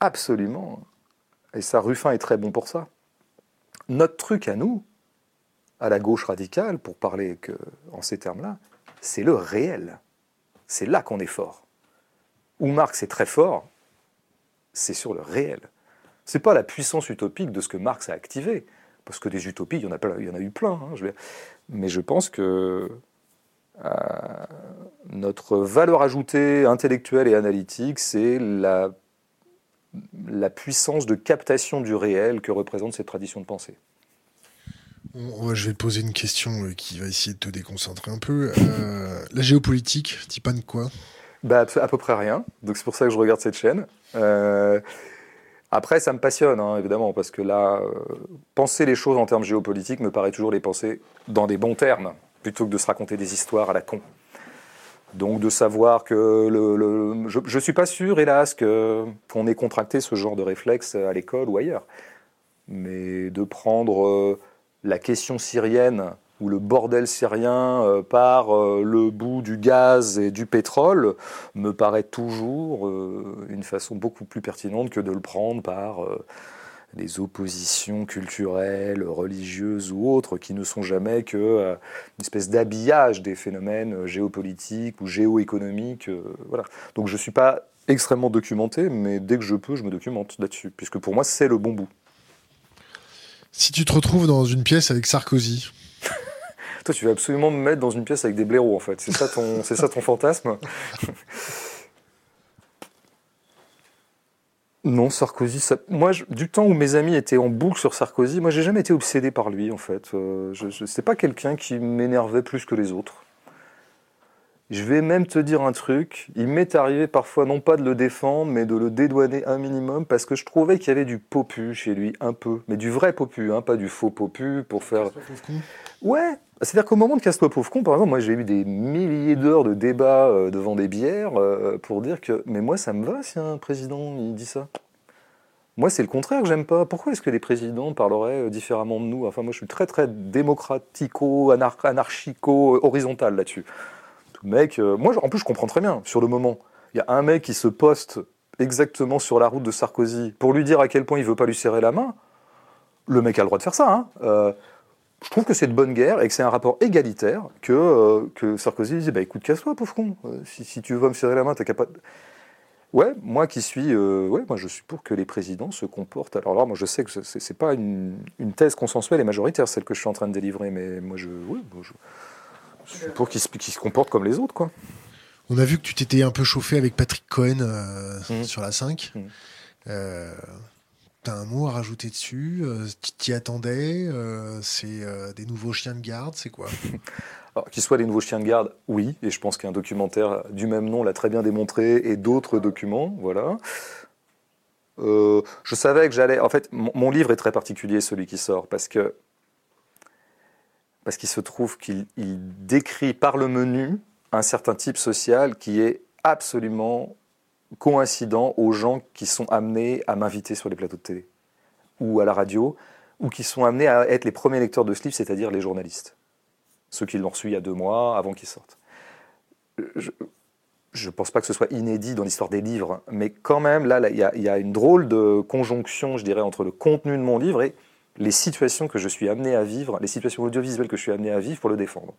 absolument, et ça, Ruffin est très bon pour ça notre truc à nous, à la gauche radicale, pour parler que, en ces termes-là, c'est le réel. C'est là qu'on est fort. Où Marx est très fort, c'est sur le réel. C'est pas la puissance utopique de ce que Marx a activé, parce que des utopies, il y en a, eu plein. Hein, Mais je pense que euh, notre valeur ajoutée intellectuelle et analytique, c'est la la puissance de captation du réel que représente cette tradition de pensée. je vais te poser une question euh, qui va essayer de te déconcentrer un peu. Euh, la géopolitique, tu de quoi? Bah, À peu près rien. Donc c'est pour ça que je regarde cette chaîne. Euh, après, ça me passionne, hein, évidemment, parce que là, penser les choses en termes géopolitiques me paraît toujours les penser dans des bons termes, plutôt que de se raconter des histoires à la con. Donc de savoir que le, je ne suis pas sûr, hélas, qu'on ait contracté ce genre de réflexe à l'école ou ailleurs. Mais de prendre euh, la question syrienne où le bordel syrien euh, par euh, le bout du gaz et du pétrole me paraît toujours une façon beaucoup plus pertinente que de le prendre par les oppositions culturelles, religieuses ou autres qui ne sont jamais que une espèce d'habillage des phénomènes géopolitiques ou géoéconomiques. voilà. Donc je ne suis pas extrêmement documenté, mais dès que je peux, je me documente là-dessus, puisque pour moi, c'est le bon bout. Si tu te retrouves dans une pièce avec Sarkozy, <laughs> toi, tu veux absolument me mettre dans une pièce avec des blaireaux, en fait. C'est ça ton, c'est ça ton fantasme? <laughs> Non, Sarkozy, ça... moi, du temps où mes amis étaient en boucle sur Sarkozy, moi, j'ai jamais été obsédé par lui, en fait. Euh, je, je... pas quelqu'un qui m'énervait plus que les autres. Je vais même te dire un truc, il m'est arrivé parfois non pas de le défendre, mais de le dédouaner un minimum, parce que je trouvais qu'il y avait du popu chez lui, un peu. Mais du vrai popu, hein, pas du faux popu pour faire... Ouais, c'est-à-dire qu'au moment de Casse-toi pauvre con, par exemple, moi j'ai eu des milliers d'heures de débats euh, devant des bières euh, pour dire que, mais moi ça me va si un président il dit ça? Moi c'est le contraire que j'aime pas. Pourquoi est-ce que les présidents parleraient euh, différemment de nous? Enfin moi je suis très très démocratico, anarchico, horizontal là-dessus. Mec, moi en plus je comprends très bien sur le moment. Il y a un mec qui se poste exactement sur la route de Sarkozy pour lui dire à quel point il veut pas lui serrer la main. Le mec a le droit de faire ça. Hein je trouve que c'est de bonne guerre et que c'est un rapport égalitaire que, euh, que Sarkozy disait bah, écoute, casse-toi, pauvre con. Euh, si, si, tu veux me serrer la main, t'as capable. Ouais, moi qui suis. Euh, ouais, moi je suis pour que les présidents se comportent. Alors là, moi je sais que c'est, c'est pas une, une, thèse consensuelle et majoritaire, celle que je suis en train de délivrer, mais moi je. Ouais, je, je, suis pour qu'ils se, se comportent comme les autres, quoi. On a vu que tu t'étais un peu chauffé avec Patrick Cohen mmh. sur la 5. Mmh. Euh, T'as un mot à rajouter dessus euh, t'y attendais euh, C'est euh, des nouveaux chiens de garde C'est quoi? <laughs> Qu'ils soient des nouveaux chiens de garde, oui. Et je pense qu'un documentaire du même nom l'a très bien démontré et d'autres documents, voilà. je savais que j'allais. En fait, mon, livre est très particulier, celui qui sort, parce qu'il se trouve qu'il décrit par le menu un certain type social qui est absolument coïncident aux gens qui sont amenés à m'inviter sur les plateaux de télé ou à la radio, ou qui sont amenés à être les premiers lecteurs de ce livre, c'est-à-dire les journalistes. Ceux qui l'ont reçu il y a deux mois, avant qu'ils sortent. Je ne pense pas que ce soit inédit dans l'histoire des livres, mais quand même, là, il y, a une drôle de conjonction, je dirais, entre le contenu de mon livre et les situations que je suis amené à vivre, les situations audiovisuelles que je suis amené à vivre pour le défendre.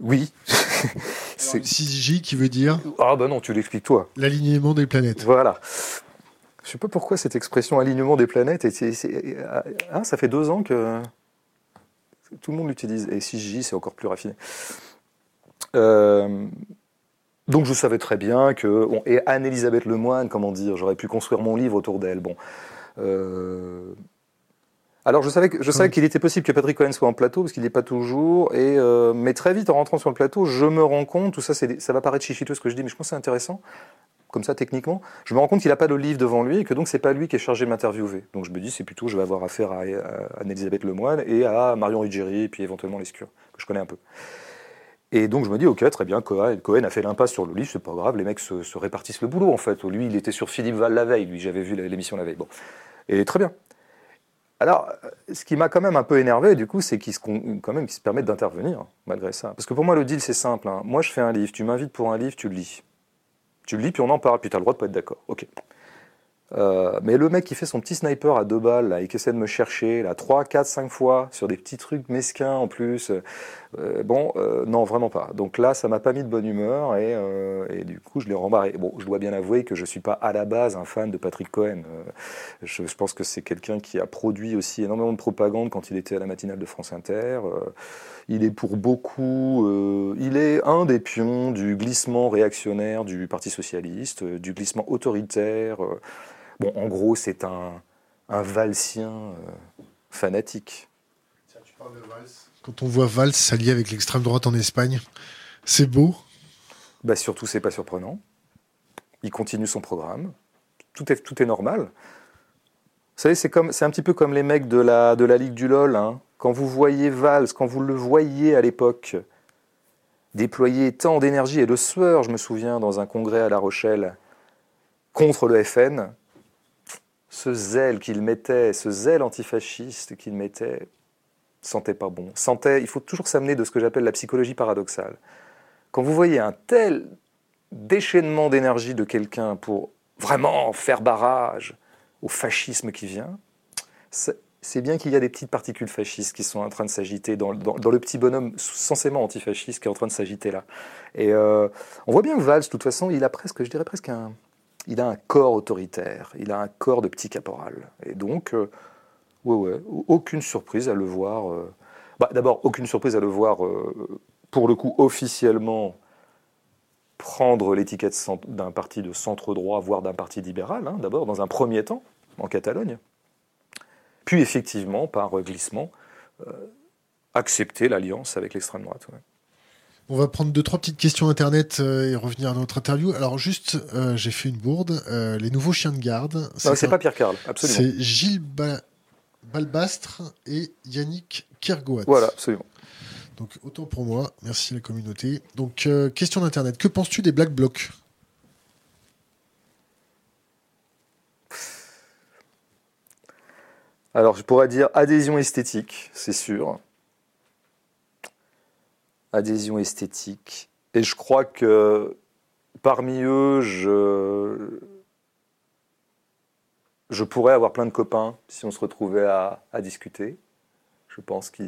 Oui. c'est 6J qui veut dire Ah bah non, tu l'expliques toi. L'alignement des planètes. Voilà. Je sais pas pourquoi cette expression alignement des planètes, hein, ça fait deux ans que tout le monde l'utilise. Et 6J, c'est encore plus raffiné. Euh, donc je savais très bien que... et Anne-Elisabeth Lemoine, comment dire, j'aurais pu construire mon livre autour d'elle. Bon. Euh, alors je savais, je savais qu'il était possible que Patrick Cohen soit en plateau parce qu'il n'est pas toujours. Et euh, mais très vite en rentrant sur le plateau, je me rends compte, tout ça, ça va paraître chichiteux ce que je dis, mais je pense que c'est intéressant, comme ça techniquement. Je me rends compte qu'il n'a pas de livre devant lui et que donc c'est pas lui qui est chargé de m'interviewer. Donc je me dis c'est plutôt je vais avoir affaire à, Anne-Elisabeth Lemoine et à Marion Ruggieri et puis éventuellement Lescure que je connais un peu. Et donc je me dis, ok, très bien, Cohen, a fait l'impasse sur le livre, c'est pas grave, les mecs se, répartissent le boulot en fait. Lui, il était sur Philippe Val la veille, lui, j'avais vu l'émission la veille. Bon. Et très bien. Alors, ce qui m'a quand même un peu énervé, du coup, c'est qu'ils se, permettent d'intervenir, malgré ça. Parce que pour moi, le deal, c'est simple. Hein. Moi, je fais un livre, tu m'invites pour un livre, tu le lis. Tu le lis, puis on en parle, puis tu as le droit de pas être d'accord. Ok. Euh, mais le mec qui fait son petit sniper à deux balles et qui essaie de me chercher là, 3, 4, 5 fois sur des petits trucs mesquins en plus, euh, bon, euh, non, vraiment pas. Donc là, ça m'a pas mis de bonne humeur et, et du coup, je l'ai rembarré. Bon, je dois bien avouer que je suis pas à la base un fan de Patrick Cohen. Je, pense que c'est quelqu'un qui a produit aussi énormément de propagande quand il était à la matinale de France Inter. il est pour beaucoup, il est un des pions du glissement réactionnaire du Parti socialiste, du glissement autoritaire. Bon, en gros, c'est un, valsien euh, fanatique. tu parles de. Quand on voit Valls s'allier avec l'extrême droite en Espagne, c'est beau bah Surtout, c'est pas surprenant. Il continue son programme. Tout est, normal. Vous savez, c'est un petit peu comme les mecs de la, de la Ligue du LOL. Hein. Quand vous voyez Valls, quand vous le voyez à l'époque, déployer tant d'énergie et de sueur, je me souviens, dans un congrès à La Rochelle, contre le FN, ce zèle qu'il mettait, ce zèle antifasciste qu'il mettait, sentait pas bon. Sentait, il faut toujours s'amener de ce que j'appelle la psychologie paradoxale. Quand vous voyez un tel déchaînement d'énergie de quelqu'un pour vraiment faire barrage au fascisme qui vient, c'est bien qu'il y a des petites particules fascistes qui sont en train de s'agiter dans, le petit bonhomme censément antifasciste qui est en train de s'agiter là. Et euh, on voit bien que Valls, de toute façon, il a presque, je dirais presque un, il a un corps autoritaire, il a un corps de petit caporal. Et donc, euh, ouais, ouais, aucune surprise à le voir. Euh, bah, D'abord, aucune surprise à le voir, pour le coup, officiellement prendre l'étiquette d'un parti de centre droit, voire d'un parti libéral, hein, d'abord, dans un premier temps, en Catalogne puis effectivement, par glissement, euh, accepter l'alliance avec l'extrême droite. On va prendre deux, trois petites questions Internet euh, et revenir à notre interview. Alors juste, euh, j'ai fait une bourde. les nouveaux chiens de garde. C'est pas Pierre Carl, absolument. C'est Gilles Balbastre et Yannick Kergoat. Voilà, absolument. Donc autant pour moi, merci la communauté. Donc question d'Internet, que penses-tu des Black Blocs? Alors, je pourrais dire adhésion esthétique, c'est sûr. Adhésion esthétique. Et je crois que parmi eux, je, je pourrais avoir plein de copains si on se retrouvait à, discuter. Je pense qu'à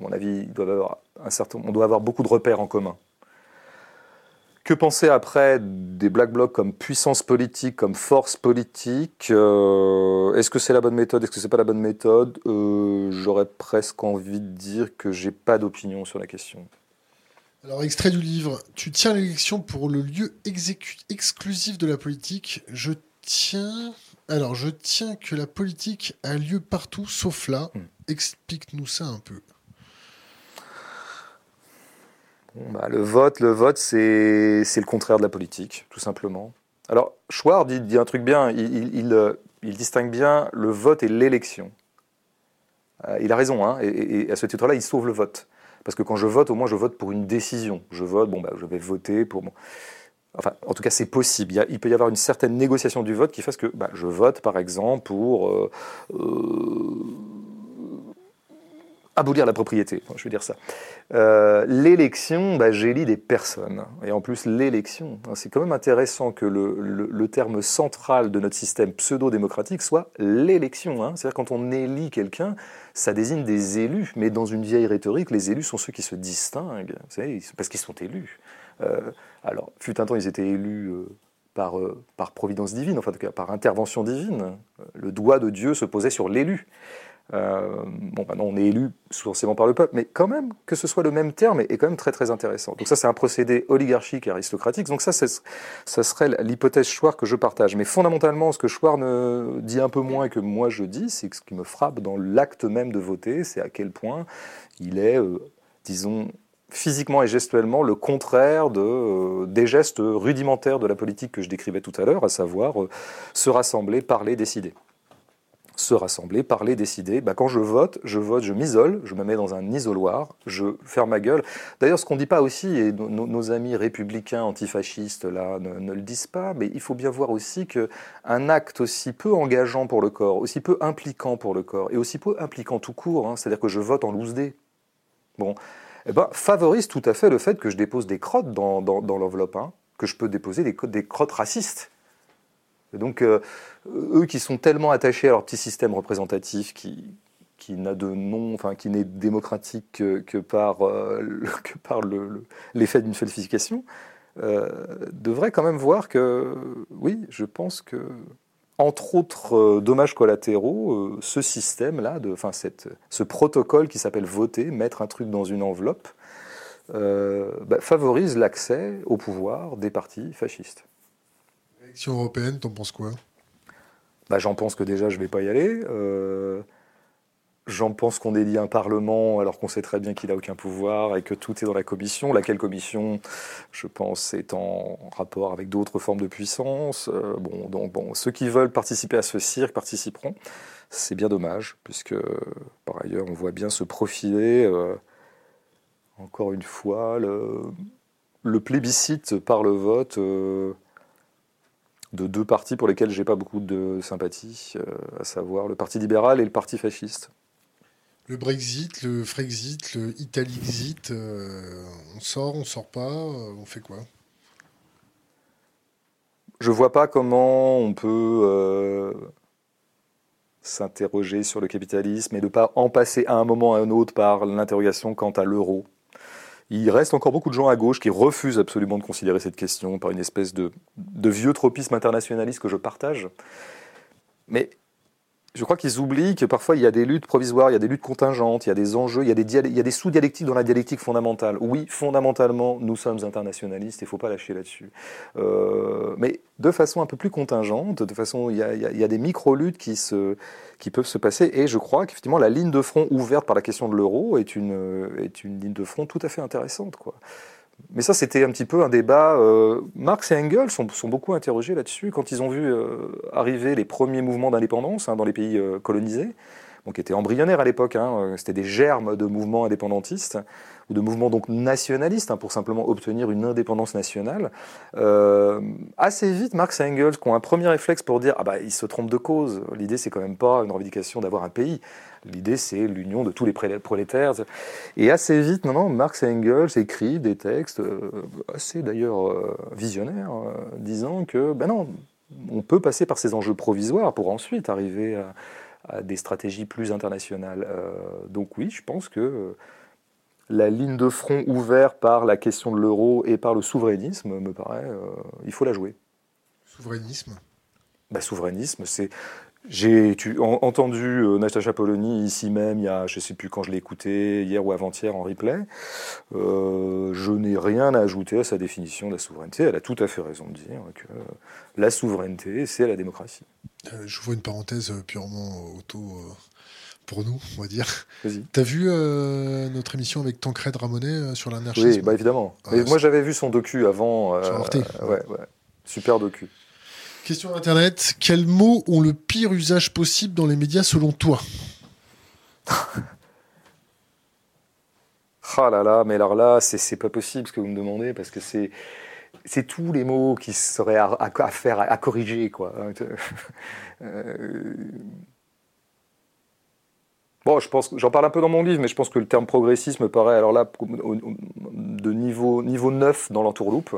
mon avis, avoir un certain, on doit avoir beaucoup de repères en commun. Que penser après des Black Blocs comme puissance politique, comme force politique euh, Est-ce que c'est la bonne méthode Est-ce que c'est pas la bonne méthode? Euh, J'aurais presque envie de dire que j'ai pas d'opinion sur la question. Alors, extrait du livre Tu tiens l'élection pour le lieu exclusif de la politique. Je tiens. Alors, je tiens que la politique a lieu partout sauf là. Hmm. Explique-nous ça un peu. Bah, le vote, le vote, c'est le contraire de la politique, tout simplement. Alors, Schwartz dit, dit un truc bien, il, il, euh, distingue bien le vote et l'élection. Euh, il a raison, hein, et, à ce titre-là, il sauve le vote. Parce que quand je vote, au moins, je vote pour une décision. Je vote, bon, bah, je vais voter pour... Enfin, en tout cas, c'est possible. Il, peut y avoir une certaine négociation du vote qui fasse que bah, je vote, par exemple, pour... Euh, abolir la propriété, je veux dire ça. Euh, l'élection, bah, j'élis des personnes. Et en plus, l'élection, hein, c'est quand même intéressant que le, terme central de notre système pseudo-démocratique soit l'élection. Hein. C'est-à-dire quand on élit quelqu'un, ça désigne des élus. Mais dans une vieille rhétorique, les élus sont ceux qui se distinguent, parce qu'ils sont élus. Euh, alors, fut un temps, ils étaient élus... Euh, par, par, providence divine, enfin en tout cas par intervention divine. Le doigt de Dieu se posait sur l'élu. Euh, bon, maintenant on est élu forcément par le peuple, mais quand même que ce soit le même terme est, quand même très très intéressant. Donc ça c'est un procédé oligarchique et aristocratique. Donc ça, ça serait l'hypothèse Chouard que je partage. Mais fondamentalement, ce que Chouard ne dit un peu moins que moi je dis, c'est ce qui me frappe dans l'acte même de voter, c'est à quel point il est, euh, disons, physiquement et gestuellement le contraire de, euh, des gestes rudimentaires de la politique que je décrivais tout à l'heure, à savoir se rassembler, parler, décider se rassembler, parler, décider. Bah, quand je vote, je vote, je m'isole, je me mets dans un isoloir, je ferme ma gueule. D'ailleurs, ce qu'on ne dit pas aussi, et nos, amis républicains antifascistes là ne, le disent pas, mais il faut bien voir aussi qu'un acte aussi peu engageant pour le corps, aussi peu impliquant pour le corps, et aussi peu impliquant tout court, hein, c'est-à-dire que je vote en loose dé, bon, eh ben, favorise tout à fait le fait que je dépose des crottes dans, l'enveloppe, hein, que je peux déposer des, des crottes racistes. Et donc, euh, eux qui sont tellement attachés à leur petit système représentatif qui, qui n'a de nom, enfin qui n'est démocratique que, par, euh, que par l'effet d'une falsification, euh, devraient quand même voir que, oui, je pense que, entre autres euh, dommages collatéraux, ce système-là, enfin ce protocole qui s'appelle voter, mettre un truc dans une enveloppe, bah, favorise l'accès au pouvoir des partis fascistes. L'élection européenne, t'en penses quoi? Bah, J'en pense que déjà, je ne vais pas y aller. Euh, j'en pense qu'on élit un Parlement alors qu'on sait très bien qu'il n'a aucun pouvoir et que tout est dans la Commission. Laquelle Commission, je pense, est en rapport avec d'autres formes de puissance. Euh, bon, donc, bon, ceux qui veulent participer à ce cirque participeront. C'est bien dommage, puisque par ailleurs, on voit bien se profiler, euh, encore une fois, le, plébiscite par le vote de deux partis pour lesquels j'ai pas beaucoup de sympathie, euh, à savoir le Parti libéral et le Parti fasciste. Le Brexit, le Frexit, le Italixit, on sort, on sort pas, on fait quoi? Je vois pas comment on peut s'interroger sur le capitalisme et ne pas en passer à un moment à un autre par l'interrogation quant à l'euro. Il reste encore beaucoup de gens à gauche qui refusent absolument de considérer cette question par une espèce de, de vieux tropisme internationaliste que je partage. Mais je crois qu'ils oublient que parfois il y a des luttes provisoires, il y a des luttes contingentes, il y a des enjeux, il y a des, sous-dialectiques dans la dialectique fondamentale. Oui, fondamentalement, nous sommes internationalistes, il ne faut pas lâcher là-dessus. Euh, mais de façon un peu plus contingente, de façon, il y a, il y a des micro-luttes qui, qui peuvent se passer. Et je crois qu'effectivement, la ligne de front ouverte par la question de l'euro est une, est une ligne de front tout à fait intéressante. Quoi. Mais ça, c'était un petit peu un débat. Euh, Marx et Engels sont, beaucoup interrogés là-dessus quand ils ont vu euh, arriver les premiers mouvements d'indépendance hein, dans les pays euh, colonisés, donc qui étaient embryonnaires à l'époque. Hein, c'était des germes de mouvements indépendantistes ou de mouvements donc nationalistes hein, pour simplement obtenir une indépendance nationale. assez vite, Marx et Engels ont un premier réflexe pour dire ah bah ils se trompent de cause. L'idée c'est quand même pas une revendication d'avoir un pays. L'idée, c'est l'union de tous les prolétaires. Et assez vite, non, Marx et Engels écrivent des textes euh, assez d'ailleurs euh, visionnaires, euh, disant que, ben non, on peut passer par ces enjeux provisoires pour ensuite arriver à, des stratégies plus internationales. donc oui, je pense que la ligne de front ouverte par la question de l'euro et par le souverainisme, me paraît, il faut la jouer. Souverainisme? Bah, Souverainisme, c'est j'ai entendu euh, Natacha Polony ici même, il y a, je ne sais plus quand je l'ai écouté, hier ou avant-hier en replay. Euh, je n'ai rien à ajouter à sa définition de la souveraineté. Elle a tout à fait raison de dire que la souveraineté, c'est la démocratie. Euh, je vois une parenthèse purement auto pour nous, on va dire. Vas-y. T'as vu notre émission avec Tancred Ramonet sur l'anarchisme? Oui, bah évidemment. Ah, moi, j'avais vu son docu avant. sur Arte. ouais, ouais. Super docu. Question Internet. Quels mots ont le pire usage possible dans les médias selon toi <laughs> Ah là là, mais alors là, c'est pas possible ce que vous me demandez parce que c'est c'est tous les mots qui seraient à, faire, à, corriger, quoi. <laughs> Euh, bon, je pense, j'en parle un peu dans mon livre, mais je pense que le terme progressisme paraît, alors là, de niveau, niveau 9 dans l'entourloupe.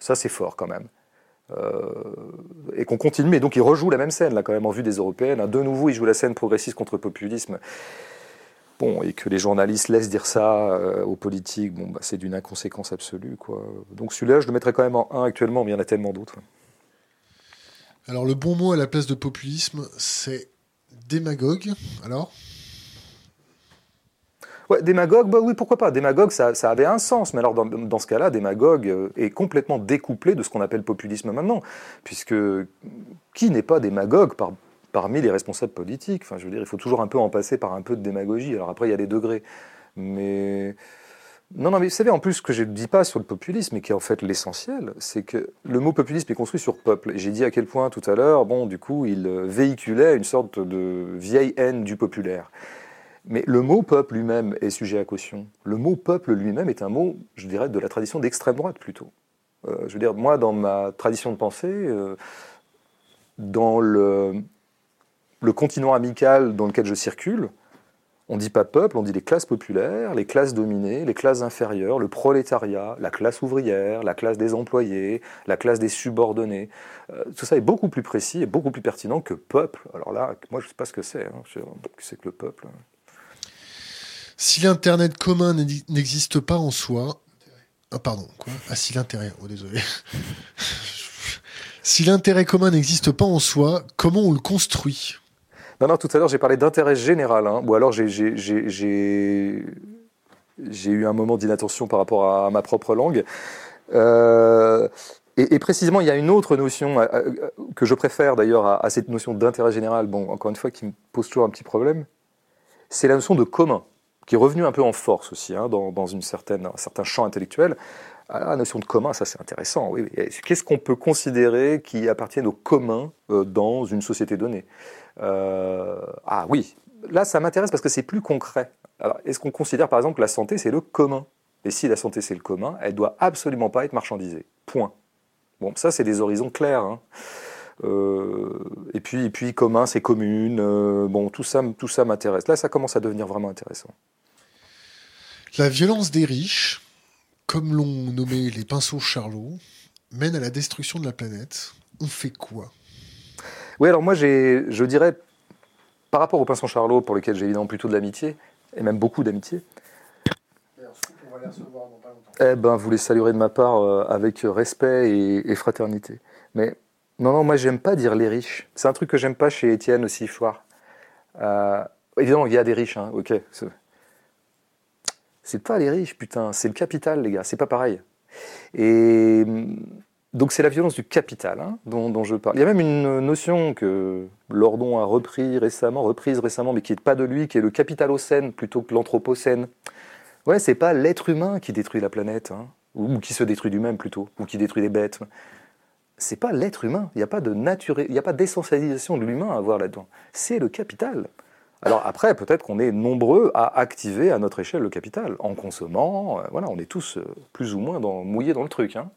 Ça, c'est fort quand même. Euh, et qu'on continue. Mais donc il rejoue la même scène, là, quand même, en vue des européennes. De nouveau, il joue la scène progressiste contre populisme. Bon, et que les journalistes laissent dire ça euh, aux politiques, bon, bah, c'est d'une inconséquence absolue. Quoi. Donc celui-là, je le mettrais quand même en 1 actuellement, mais il y en a tellement d'autres. Alors le bon mot à la place de populisme, c'est démagogue. Alors? Démagogue, bah oui, pourquoi pas. Démagogue, ça, avait un sens. Mais alors, dans, ce cas-là, démagogue euh, est complètement découplé de ce qu'on appelle populisme maintenant. Puisque qui n'est pas démagogue par, parmi les responsables politiques? Enfin, je veux dire, il faut toujours un peu en passer par un peu de démagogie. Alors après, il y a des degrés. Mais. Non, non, mais vous savez, en plus, ce que je ne dis pas sur le populisme, et qui est en fait l'essentiel, c'est que le mot populisme est construit sur peuple. J'ai dit à quel point tout à l'heure, bon, du coup, il véhiculait une sorte de vieille haine du populaire. Mais le mot peuple lui-même est sujet à caution. Le mot peuple lui-même est un mot, je dirais, de la tradition d'extrême droite plutôt. Euh, je veux dire, moi, dans ma tradition de pensée, euh, dans le, continent amical dans lequel je circule, on ne dit pas peuple, on dit les classes populaires, les classes dominées, les classes inférieures, le prolétariat, la classe ouvrière, la classe des employés, la classe des subordonnés. Euh, tout ça est beaucoup plus précis et beaucoup plus pertinent que peuple. Alors là, moi je ne sais pas ce que c'est. Hein. C'est que le peuple. Si l'Internet commun n'existe pas en soi. Ah, pardon, quoi? Ah, si l'intérêt. Oh, désolé. <laughs> si l'intérêt commun n'existe pas en soi, comment on le construit? Non, non, tout à l'heure, j'ai parlé d'intérêt général. Hein, ou alors, j'ai eu un moment d'inattention par rapport à, ma propre langue. Euh, et, précisément, il y a une autre notion euh, euh, que je préfère d'ailleurs à, à, cette notion d'intérêt général, bon, encore une fois, qui me pose toujours un petit problème, c'est la notion de commun qui est revenu un peu en force aussi hein, dans, une certaine, un certain champ intellectuel. la notion de commun, ça c'est intéressant. Oui, Qu'est-ce qu'on peut considérer qui appartienne au commun euh, dans une société donnée? Euh, Ah oui, là ça m'intéresse parce que c'est plus concret. est-ce qu'on considère par exemple que la santé c'est le commun? Et si la santé c'est le commun, elle doit absolument pas être marchandisée. Point. Bon, ça c'est des horizons clairs. Hein. Euh, et puis, et puis commun, c'est commune. bon, tout ça, tout ça m'intéresse. Là, ça commence à devenir vraiment intéressant. La violence des riches, comme l'ont nommé les pinceaux Charlot, mène à la destruction de la planète. On fait quoi? Oui, alors moi, je dirais, par rapport au pinson Charlot, pour lequel j'ai évidemment plutôt de l'amitié, et même beaucoup d'amitié, eh ben, vous les saluerez de ma part euh, avec respect et, et fraternité. Mais non, non, moi, j'aime pas dire les riches. C'est un truc que j'aime pas chez Étienne aussi, Foire. Euh, évidemment, il y a des riches, hein, ok. C'est- pas les riches, putain, c'est le capital, les gars, c'est pas pareil. Et hum, donc, c'est la violence du capital hein, dont, je parle. Il y a même une notion que Lordon a repris récemment, reprise récemment, mais qui n'est pas de lui, qui est le capitalocène plutôt que l'anthropocène. Ouais, c'est pas l'être humain qui détruit la planète, hein, ou qui se détruit lui-même plutôt, ou qui détruit les bêtes. C'est pas l'être humain. Il n'y a pas il n'y a pas d'essentialisation de l'humain à voir là-dedans. C'est le capital. Alors après, peut-être qu'on est nombreux à activer à notre échelle le capital en consommant. euh, voilà, on est tous euh, plus ou moins mouillés dans le truc. hein.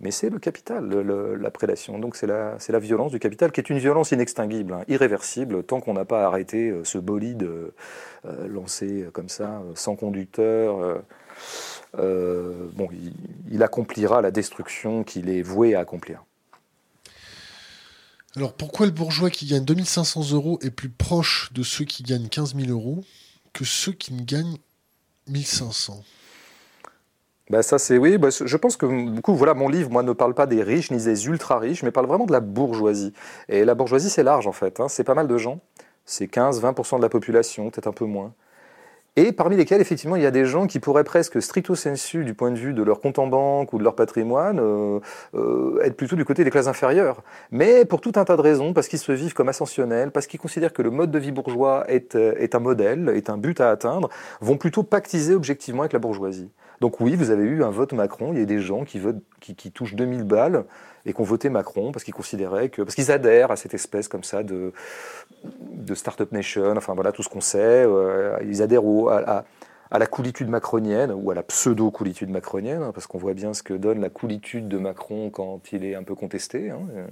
Mais c'est le capital, la prédation. Donc c'est la, violence du capital qui est une violence inextinguible, hein, irréversible, tant qu'on n'a pas arrêté euh, ce bolide lancé comme ça, sans conducteur. il accomplira la destruction qu'il est voué à accomplir. Alors pourquoi le bourgeois qui gagne 2500 euros est plus proche de ceux qui gagnent 15 000 euros que ceux qui ne gagnent 1500 Bah ça c'est oui, bah, je pense que du coup voilà mon livre moi ne parle pas des riches ni des ultra riches, mais parle vraiment de la bourgeoisie. Et la bourgeoisie c'est large en fait, hein, c'est pas mal de gens, c'est 15-20% de la population, peut-être un peu moins. Et parmi lesquels effectivement il y a des gens qui pourraient presque stricto sensu du point de vue de leur compte en banque ou de leur patrimoine euh, euh, être plutôt du côté des classes inférieures. Mais pour tout un tas de raisons, parce qu'ils se vivent comme ascensionnels, parce qu'ils considèrent que le mode de vie bourgeois est, euh, est un modèle, est un but à atteindre, vont plutôt pactiser objectivement avec la bourgeoisie. Donc oui, vous avez eu un vote Macron, il y a des gens qui, votent, qui, qui touchent 2000 balles et qui ont voté Macron parce qu'ils considéraient que... parce qu'ils adhèrent à cette espèce comme ça de, de Startup Nation, enfin voilà tout ce qu'on sait, euh, ils adhèrent au- à, à- la coolitude macronienne, ou à la pseudo-coolitude macronienne, hein, parce qu'on voit bien ce que donne la coolitude de Macron quand il est un peu contesté. hein. Euh,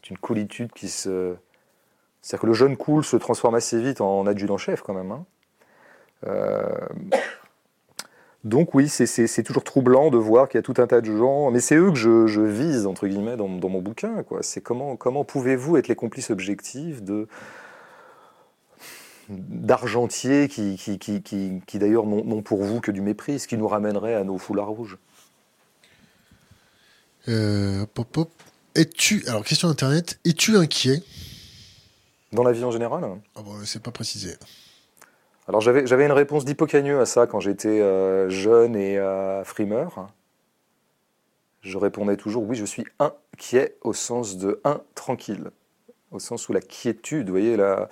C'est une coolitude qui se... C'est-à-dire que le jeune cool se transforme assez vite en adjudant-chef quand même. hein. Euh, donc oui, c'est- toujours troublant de voir qu'il y a tout un tas de gens, mais c'est eux que je, je vise, entre guillemets, dans, dans mon bouquin. C'est comment, comment pouvez-vous être les complices objectifs de d'argentiers qui, qui, qui, qui, qui d'ailleurs n'ont n'ont pour vous que du mépris, ce qui nous ramènerait à nos foulards rouges? Euh, pop, pop. Es-tu alors question internet es-tu inquiet? Dans la vie en général? Ah bon, c'est pas précisé. Alors j'avais une réponse d'hypocagneux à ça quand j'étais euh, jeune et euh, frimeur. Je répondais toujours oui, je suis inquiet au sens de intranquille, au sens où la quiétude, vous voyez là.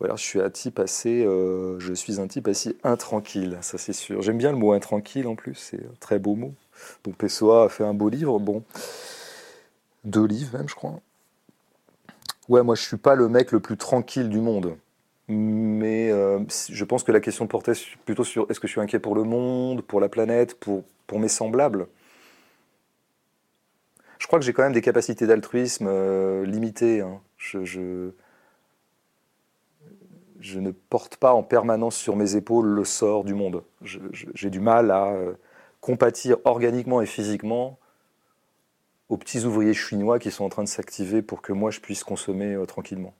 Voilà, je suis un type assez, euh, je suis un type assez intranquille, ça c'est sûr. J'aime bien le mot intranquille en plus, c'est un très beau mot. Donc Pessoa a fait un beau livre, bon, deux livres même, je crois. Ouais, moi je suis pas le mec le plus tranquille du monde. Mais euh, je pense que la question portait plutôt sur est-ce que je suis inquiet pour le monde, pour la planète, pour, pour mes semblables? Je crois que j'ai quand même des capacités d'altruisme euh, limitées. hein. Je, ne porte pas en permanence sur mes épaules le sort du monde. J'ai du mal à euh, compatir organiquement et physiquement aux petits ouvriers chinois qui sont en train de s'activer pour que moi je puisse consommer tranquillement.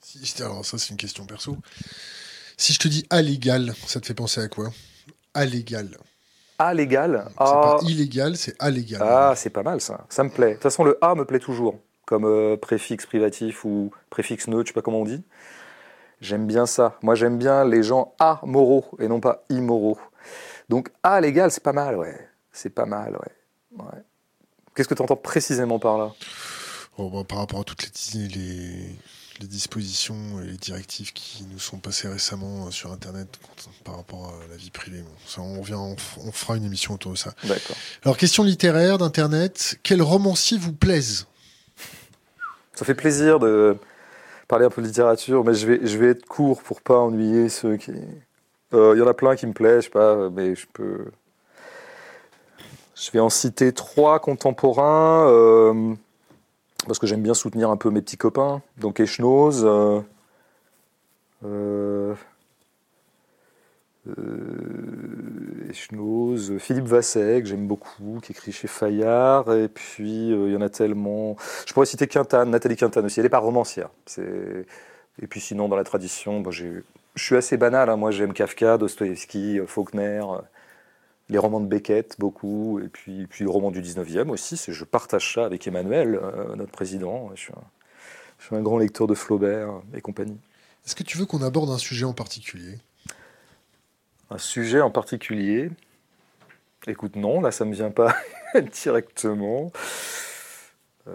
Si alors ça c'est une question perso. Si je te dis allégal, ça te fait penser à quoi? Allégal. A légal C'est ah, pas illégal, c'est allégal. Ah, c'est pas mal ça. Ça me plaît. De toute façon, le A me plaît toujours, comme euh, préfixe privatif ou préfixe neutre, je sais pas comment on dit. J'aime bien ça. Moi, j'aime bien les gens amoraux et non pas immoraux. Donc, A légal, c'est pas mal, ouais. C'est pas mal, ouais. ouais. Qu'est-ce que tu entends précisément par là? Bon, bah, par rapport à toutes les, les, les dispositions et les directives qui nous sont passées récemment euh, sur Internet par rapport à la vie privée. Bon, ça, on, revient, on, fera une émission autour de ça. D'accord. Alors, question littéraire d'Internet. Quel romancier vous plaise? Ça fait plaisir de parler un peu de littérature, mais je vais, je vais être court pour pas ennuyer ceux qui. Euh, Il y en a plein qui me plaisent, je sais pas, mais je peux. Je vais en citer trois contemporains. euh, parce que j'aime bien soutenir un peu mes petits copains. Donc Echnoz, euh, euh, euh Philippe Vasset, que j'aime beaucoup, qui écrit chez Fayard, et puis il y en a tellement. Je pourrais citer Quintane, Nathalie Quintane aussi, elle n'est pas romancière. Et puis sinon, dans la tradition, je suis assez banal, hein. moi j'aime Kafka, Dostoevsky, Faulkner les romans de Beckett, beaucoup, et puis, puis le roman du 19e aussi. Je partage ça avec Emmanuel, euh, notre président. Je suis, un, grand lecteur de Flaubert et compagnie. Est-ce que tu veux qu'on aborde un sujet en particulier? Un sujet en particulier? Écoute, non, là ça ne me vient pas <laughs> directement. Euh,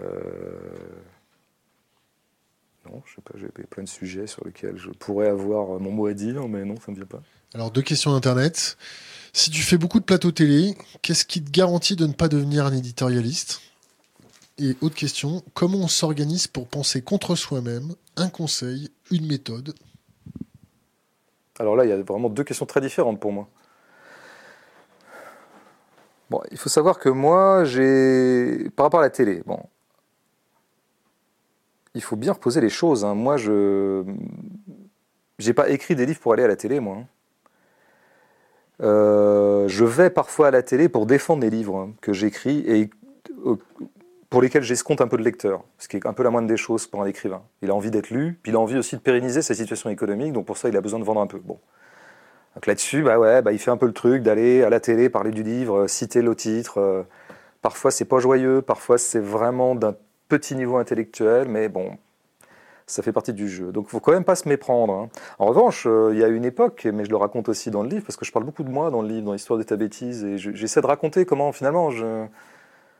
non, je sais pas, j'ai plein de sujets sur lesquels je pourrais avoir mon mot à dire, mais non, ça ne me vient pas. Alors, deux questions Internet. Si tu fais beaucoup de plateaux télé, qu'est-ce qui te garantit de ne pas devenir un éditorialiste? Et autre question, comment on s'organise pour penser contre soi-même Un conseil, une méthode? Alors là, il y a vraiment deux questions très différentes pour moi. Bon, il faut savoir que moi, j'ai. Par rapport à la télé, bon. Il faut bien reposer les choses. Hein. Moi, je. J'ai pas écrit des livres pour aller à la télé, moi. Hein. Euh, je vais parfois à la télé pour défendre les livres hein, que j'écris et euh, pour lesquels j'escompte un peu de lecteur, ce qui est un peu la moindre des choses pour un écrivain. Il a envie d'être lu, puis il a envie aussi de pérenniser sa situation économique, donc pour ça il a besoin de vendre un peu. Bon. Donc là-dessus, bah ouais, bah il fait un peu le truc d'aller à la télé, parler du livre, euh, citer le titre. parfois c'est pas joyeux, parfois c'est vraiment d'un petit niveau intellectuel, mais bon, ça fait partie du jeu. Donc il faut quand même pas se méprendre. Hein. En revanche, euh, il y a une époque, mais je le raconte aussi dans le livre, parce que je parle beaucoup de moi dans le livre, dans l'histoire de ta bêtise, et j'essaie de raconter comment finalement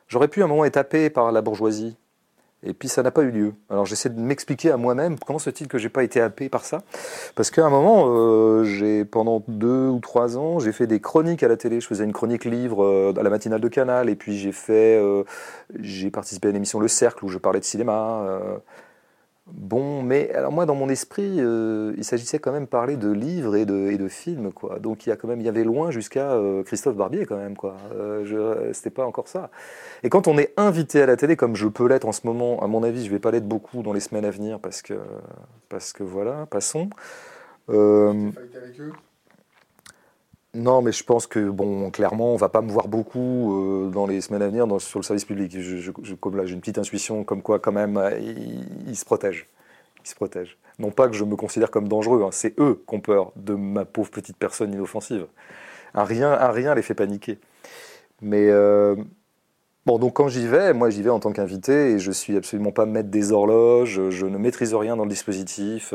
j'aurais pu à un moment être happé par la bourgeoisie. Et puis ça n'a pas eu lieu. Alors j'essaie de m'expliquer à moi-même comment se fait-il que j'ai pas été happé par ça Parce qu'à un moment, euh, j'ai pendant deux ou trois ans, j'ai fait des chroniques à la télé. Je faisais une chronique livre euh, à la matinale de Canal, et puis j'ai fait, j'ai participé à l'émission Le Cercle où je parlais de cinéma. Bon, mais alors moi, dans mon esprit, euh, il s'agissait quand même parler de livres et de, et de films, quoi. Donc il y a quand même, il y avait loin jusqu'à euh, Christophe Barbier, quand même, quoi. Euh, C'était pas encore ça. Et quand on est invité à la télé, comme je peux l'être en ce moment, à mon avis, je vais pas l'être beaucoup dans les semaines à venir, parce que, parce que voilà, passons. Euh, non, mais je pense que, bon, clairement, on va pas me voir beaucoup euh, dans les semaines à venir sur le service public. Comme là, j'ai une petite intuition comme quoi, quand même, euh, ils, se protègent. Ils se protègent. Non pas que je me considère comme dangereux, hein, c'est eux qui ont peur de ma pauvre petite personne inoffensive. Un rien, un rien les fait paniquer. Mais euh, bon, donc quand j'y vais, moi j'y vais en tant qu'invité et je suis absolument pas maître des horloges, je ne maîtrise rien dans le dispositif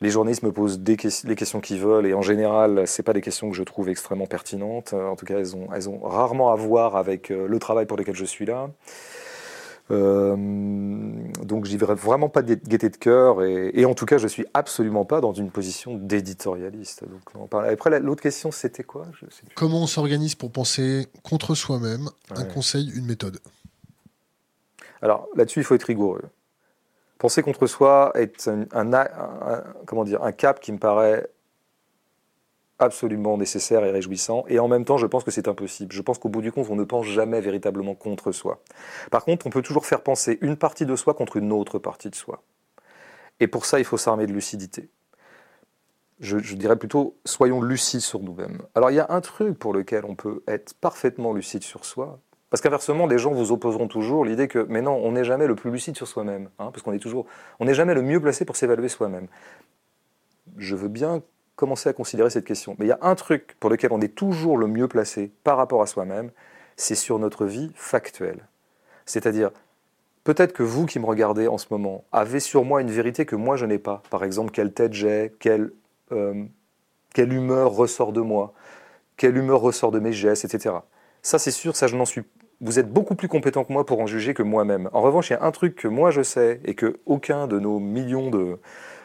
les journalistes me posent des les questions qu'ils veulent et en général, c'est pas des questions que je trouve extrêmement pertinentes. En tout cas, elles ont, elles ont rarement à voir avec euh, le travail pour lequel je suis là. Euh, donc j'y verrai vraiment pas de gaieté de cœur et, en tout cas je suis absolument pas dans une position d'éditorialiste. Après l'autre question c'était quoi? Comment on s'organise pour penser contre soi-même Un conseil, une méthode? Alors là-dessus il faut être rigoureux. Penser contre soi est un, comment dire, un cap qui me paraît absolument nécessaire et réjouissant. Et en même temps, je pense que c'est impossible. Je pense qu'au bout du compte, on ne pense jamais véritablement contre soi. Par contre, on peut toujours faire penser une partie de soi contre une autre partie de soi. Et pour ça, il faut s'armer de lucidité. Je, je, dirais plutôt, soyons lucides sur nous-mêmes. Alors, il y a un truc pour lequel on peut être parfaitement lucide sur soi, parce qu'inversement, les gens vous opposeront toujours l'idée que, mais non, on n'est jamais le plus lucide sur soi-même, hein, parce qu'on est toujours, on n'est jamais le mieux placé pour s'évaluer soi-même. Je veux bien commencer à considérer cette question, mais il y a un truc pour lequel on est toujours le mieux placé par rapport à soi-même, c'est sur notre vie factuelle. C'est-à-dire, peut-être que vous qui me regardez en ce moment avez sur moi une vérité que moi je n'ai pas. Par exemple, quelle tête j'ai, quelle, euh, quelle humeur ressort de moi, quelle humeur ressort de mes gestes, etc. Ça, c'est sûr, ça, je n'en suis vous êtes beaucoup plus compétent que moi pour en juger que moi-même. En revanche, il y a un truc que moi je sais et que aucun de nos millions de,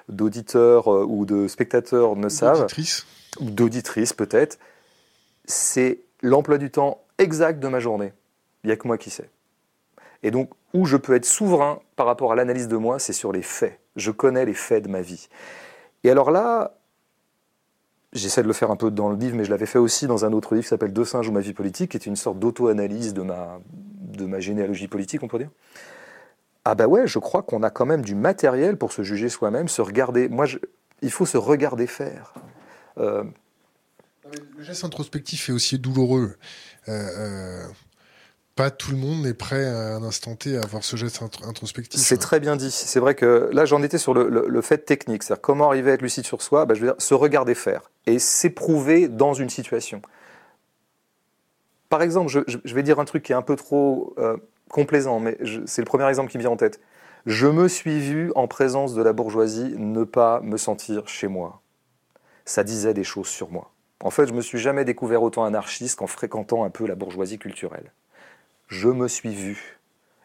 d'auditeurs euh, ou de spectateurs ne savent, ou d'auditrices peut-être, c'est l'emploi du temps exact de ma journée. Il n'y a que moi qui sais. Et donc, où je peux être souverain par rapport à l'analyse de moi, c'est sur les faits. Je connais les faits de ma vie. Et alors là, J'essaie de le faire un peu dans le livre, mais je l'avais fait aussi dans un autre livre qui s'appelle Deux singes ou ma vie politique, qui est une sorte d'auto-analyse de ma, de ma généalogie politique, on peut dire. ah bah ouais, je crois qu'on a quand même du matériel pour se juger soi-même, se regarder. Moi, il faut se regarder faire. Euh, le geste introspectif est aussi douloureux. Euh, euh, pas tout le monde est prêt à un instant T à avoir ce geste introspectif. C'est très bien dit. C'est vrai que là, j'en étais sur le, fait technique, c'est-à-dire comment arriver à être lucide sur soi? Bah, je veux dire, se regarder faire et s'éprouver dans une situation. Par exemple, je, vais dire un truc qui est un peu trop complaisant, mais c'est le premier exemple qui me vient en tête. Je me suis vu en présence de la bourgeoisie ne pas me sentir chez moi. Ça disait des choses sur moi. En fait, je me suis jamais découvert autant anarchiste qu'en fréquentant un peu la bourgeoisie culturelle. Je me suis vu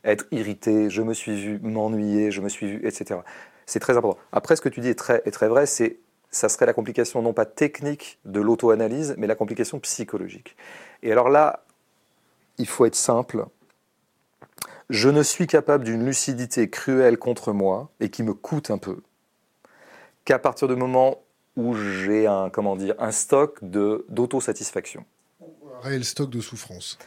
être irrité, je me suis vu m'ennuyer, je me suis vu, etc. C'est très important. Après, ce que tu dis est très, est très vrai, c'est ça serait la complication non pas technique de l'auto-analyse, mais la complication psychologique. Et alors là, il faut être simple, je ne suis capable d'une lucidité cruelle contre moi et qui me coûte un peu qu'à partir du moment où j'ai un, comment dire, un stock d'autosatisfaction. Un réel stock de souffrance.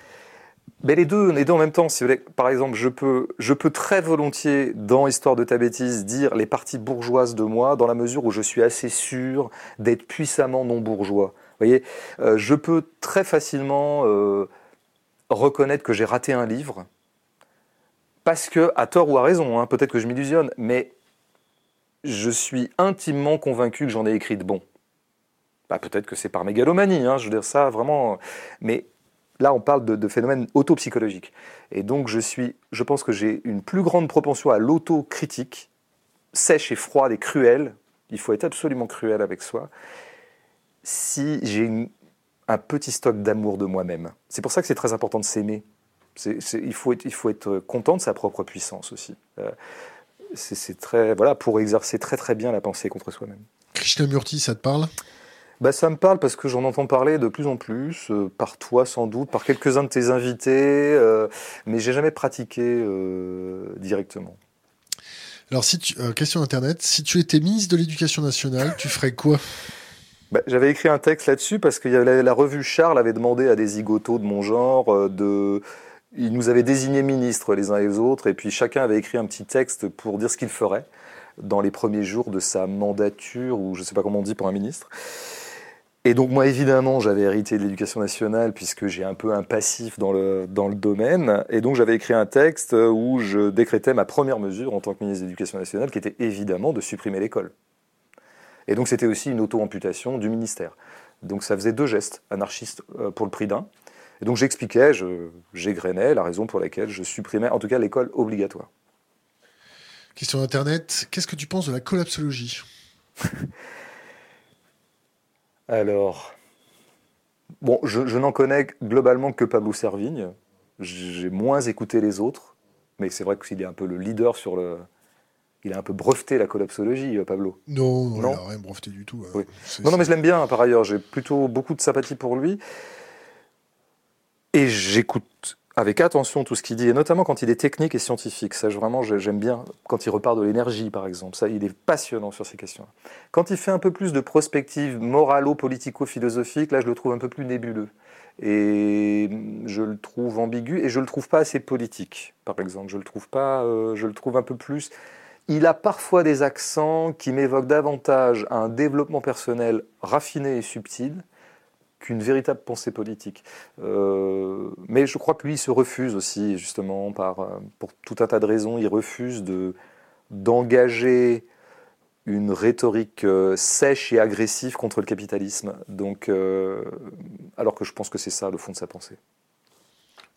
Mais les deux, les deux en même temps. Si vous voulez, par exemple, je peux, je peux très volontiers, dans Histoire de ta bêtise, dire les parties bourgeoises de moi, dans la mesure où je suis assez sûr d'être puissamment non bourgeois. Vous voyez, euh, je peux très facilement euh, reconnaître que j'ai raté un livre, parce que, à tort ou à raison, hein, peut-être que je m'illusionne, mais je suis intimement convaincu que j'en ai écrit de bon. Bah, peut-être que c'est par mégalomanie, hein, je veux dire ça vraiment. Mais là, on parle de, phénomènes autopsychologiques. Et donc, je, suis, je pense que j'ai une plus grande propension à l'autocritique, sèche et froide et cruelle. Il faut être absolument cruel avec soi. Si j'ai un petit stock d'amour de moi-même. C'est pour ça que c'est très important de s'aimer il, faut être, il faut être content de sa propre puissance aussi. Euh, c'est très voilà pour exercer très très bien la pensée contre soi-même. Krishnamurti, ça te parle? Bah, ça me parle parce que j'en entends parler de plus en plus, euh, par toi sans doute, par quelques-uns de tes invités, euh, mais j'ai jamais pratiqué euh, directement. Alors, si tu, question Internet, si tu étais ministre de l'Éducation nationale, tu ferais quoi? Bah, J'avais écrit un texte là-dessus parce que la, la, revue Charles avait demandé à des zigotos de mon genre de ils nous avaient désignés ministres les uns et les autres, et puis chacun avait écrit un petit texte pour dire ce qu'il ferait dans les premiers jours de sa mandature, ou je ne sais pas comment on dit pour un ministre. Et donc moi, évidemment, j'avais hérité de l'éducation nationale, puisque j'ai un peu un passif dans le, dans le domaine, et donc j'avais écrit un texte où je décrétais ma première mesure en tant que ministre de l'éducation nationale, qui était évidemment de supprimer l'école. Et donc c'était aussi une auto-amputation du ministère. Donc ça faisait deux gestes anarchistes euh, pour le prix d'un. Et donc j'expliquais, j'égrenais la raison pour laquelle je supprimais en tout cas l'école obligatoire. Question d'Internet, qu'est-ce que tu penses de la collapsologie? <laughs> Alors, bon, je, n'en connais globalement que Pablo Servigne. J'ai moins écouté les autres, mais c'est vrai qu'il est un peu le leader sur le, il a un peu breveté la collapsologie, euh, Pablo. Non, non, il n'a rien breveté du tout. Hein. Non, non, mais je l'aime bien par ailleurs. J'ai plutôt beaucoup de sympathie pour lui. Et j'écoute avec attention tout ce qu'il dit, et notamment quand il est technique et scientifique. Ça, vraiment, j'aime bien quand il repart de l'énergie, par exemple. Ça, il est passionnant sur ces questions. Quand il fait un peu plus de prospective moralo-politico-philosophique, là, je le trouve un peu plus nébuleux. Et je le trouve ambigu, et je le trouve pas assez politique, par exemple. Je le trouve pas, euh, je le trouve un peu plus. Il a parfois des accents qui m'évoquent davantage un développement personnel raffiné et subtil, qu'une véritable pensée politique. Euh, mais je crois que lui, il se refuse aussi, justement, euh, pour tout un tas de raisons, il refuse de, d'engager une rhétorique euh, sèche et agressive contre le capitalisme. Alors que je pense que c'est ça le fond de sa pensée.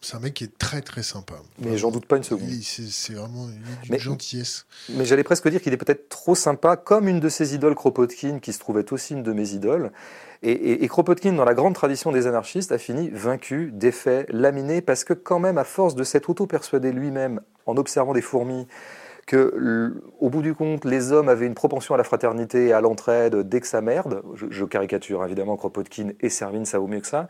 C'est un mec qui est très très sympa. Mais j'en doute pas une seconde. C'est vraiment une gentillesse. Mais j'allais presque dire qu'il est peut-être trop sympa, comme une de ses idoles, Kropotkin, qui se trouvait aussi une de mes idoles. Et, Kropotkin, dans la grande tradition des anarchistes, a fini vaincu, défait, laminé, parce que quand même, à force de s'être auto-persuadé lui-même, en observant des fourmis, que, au bout du compte, les hommes avaient une propension à la fraternité et à l'entraide dès que ça merde, je, caricature évidemment Kropotkin et Servine, ça vaut mieux que ça,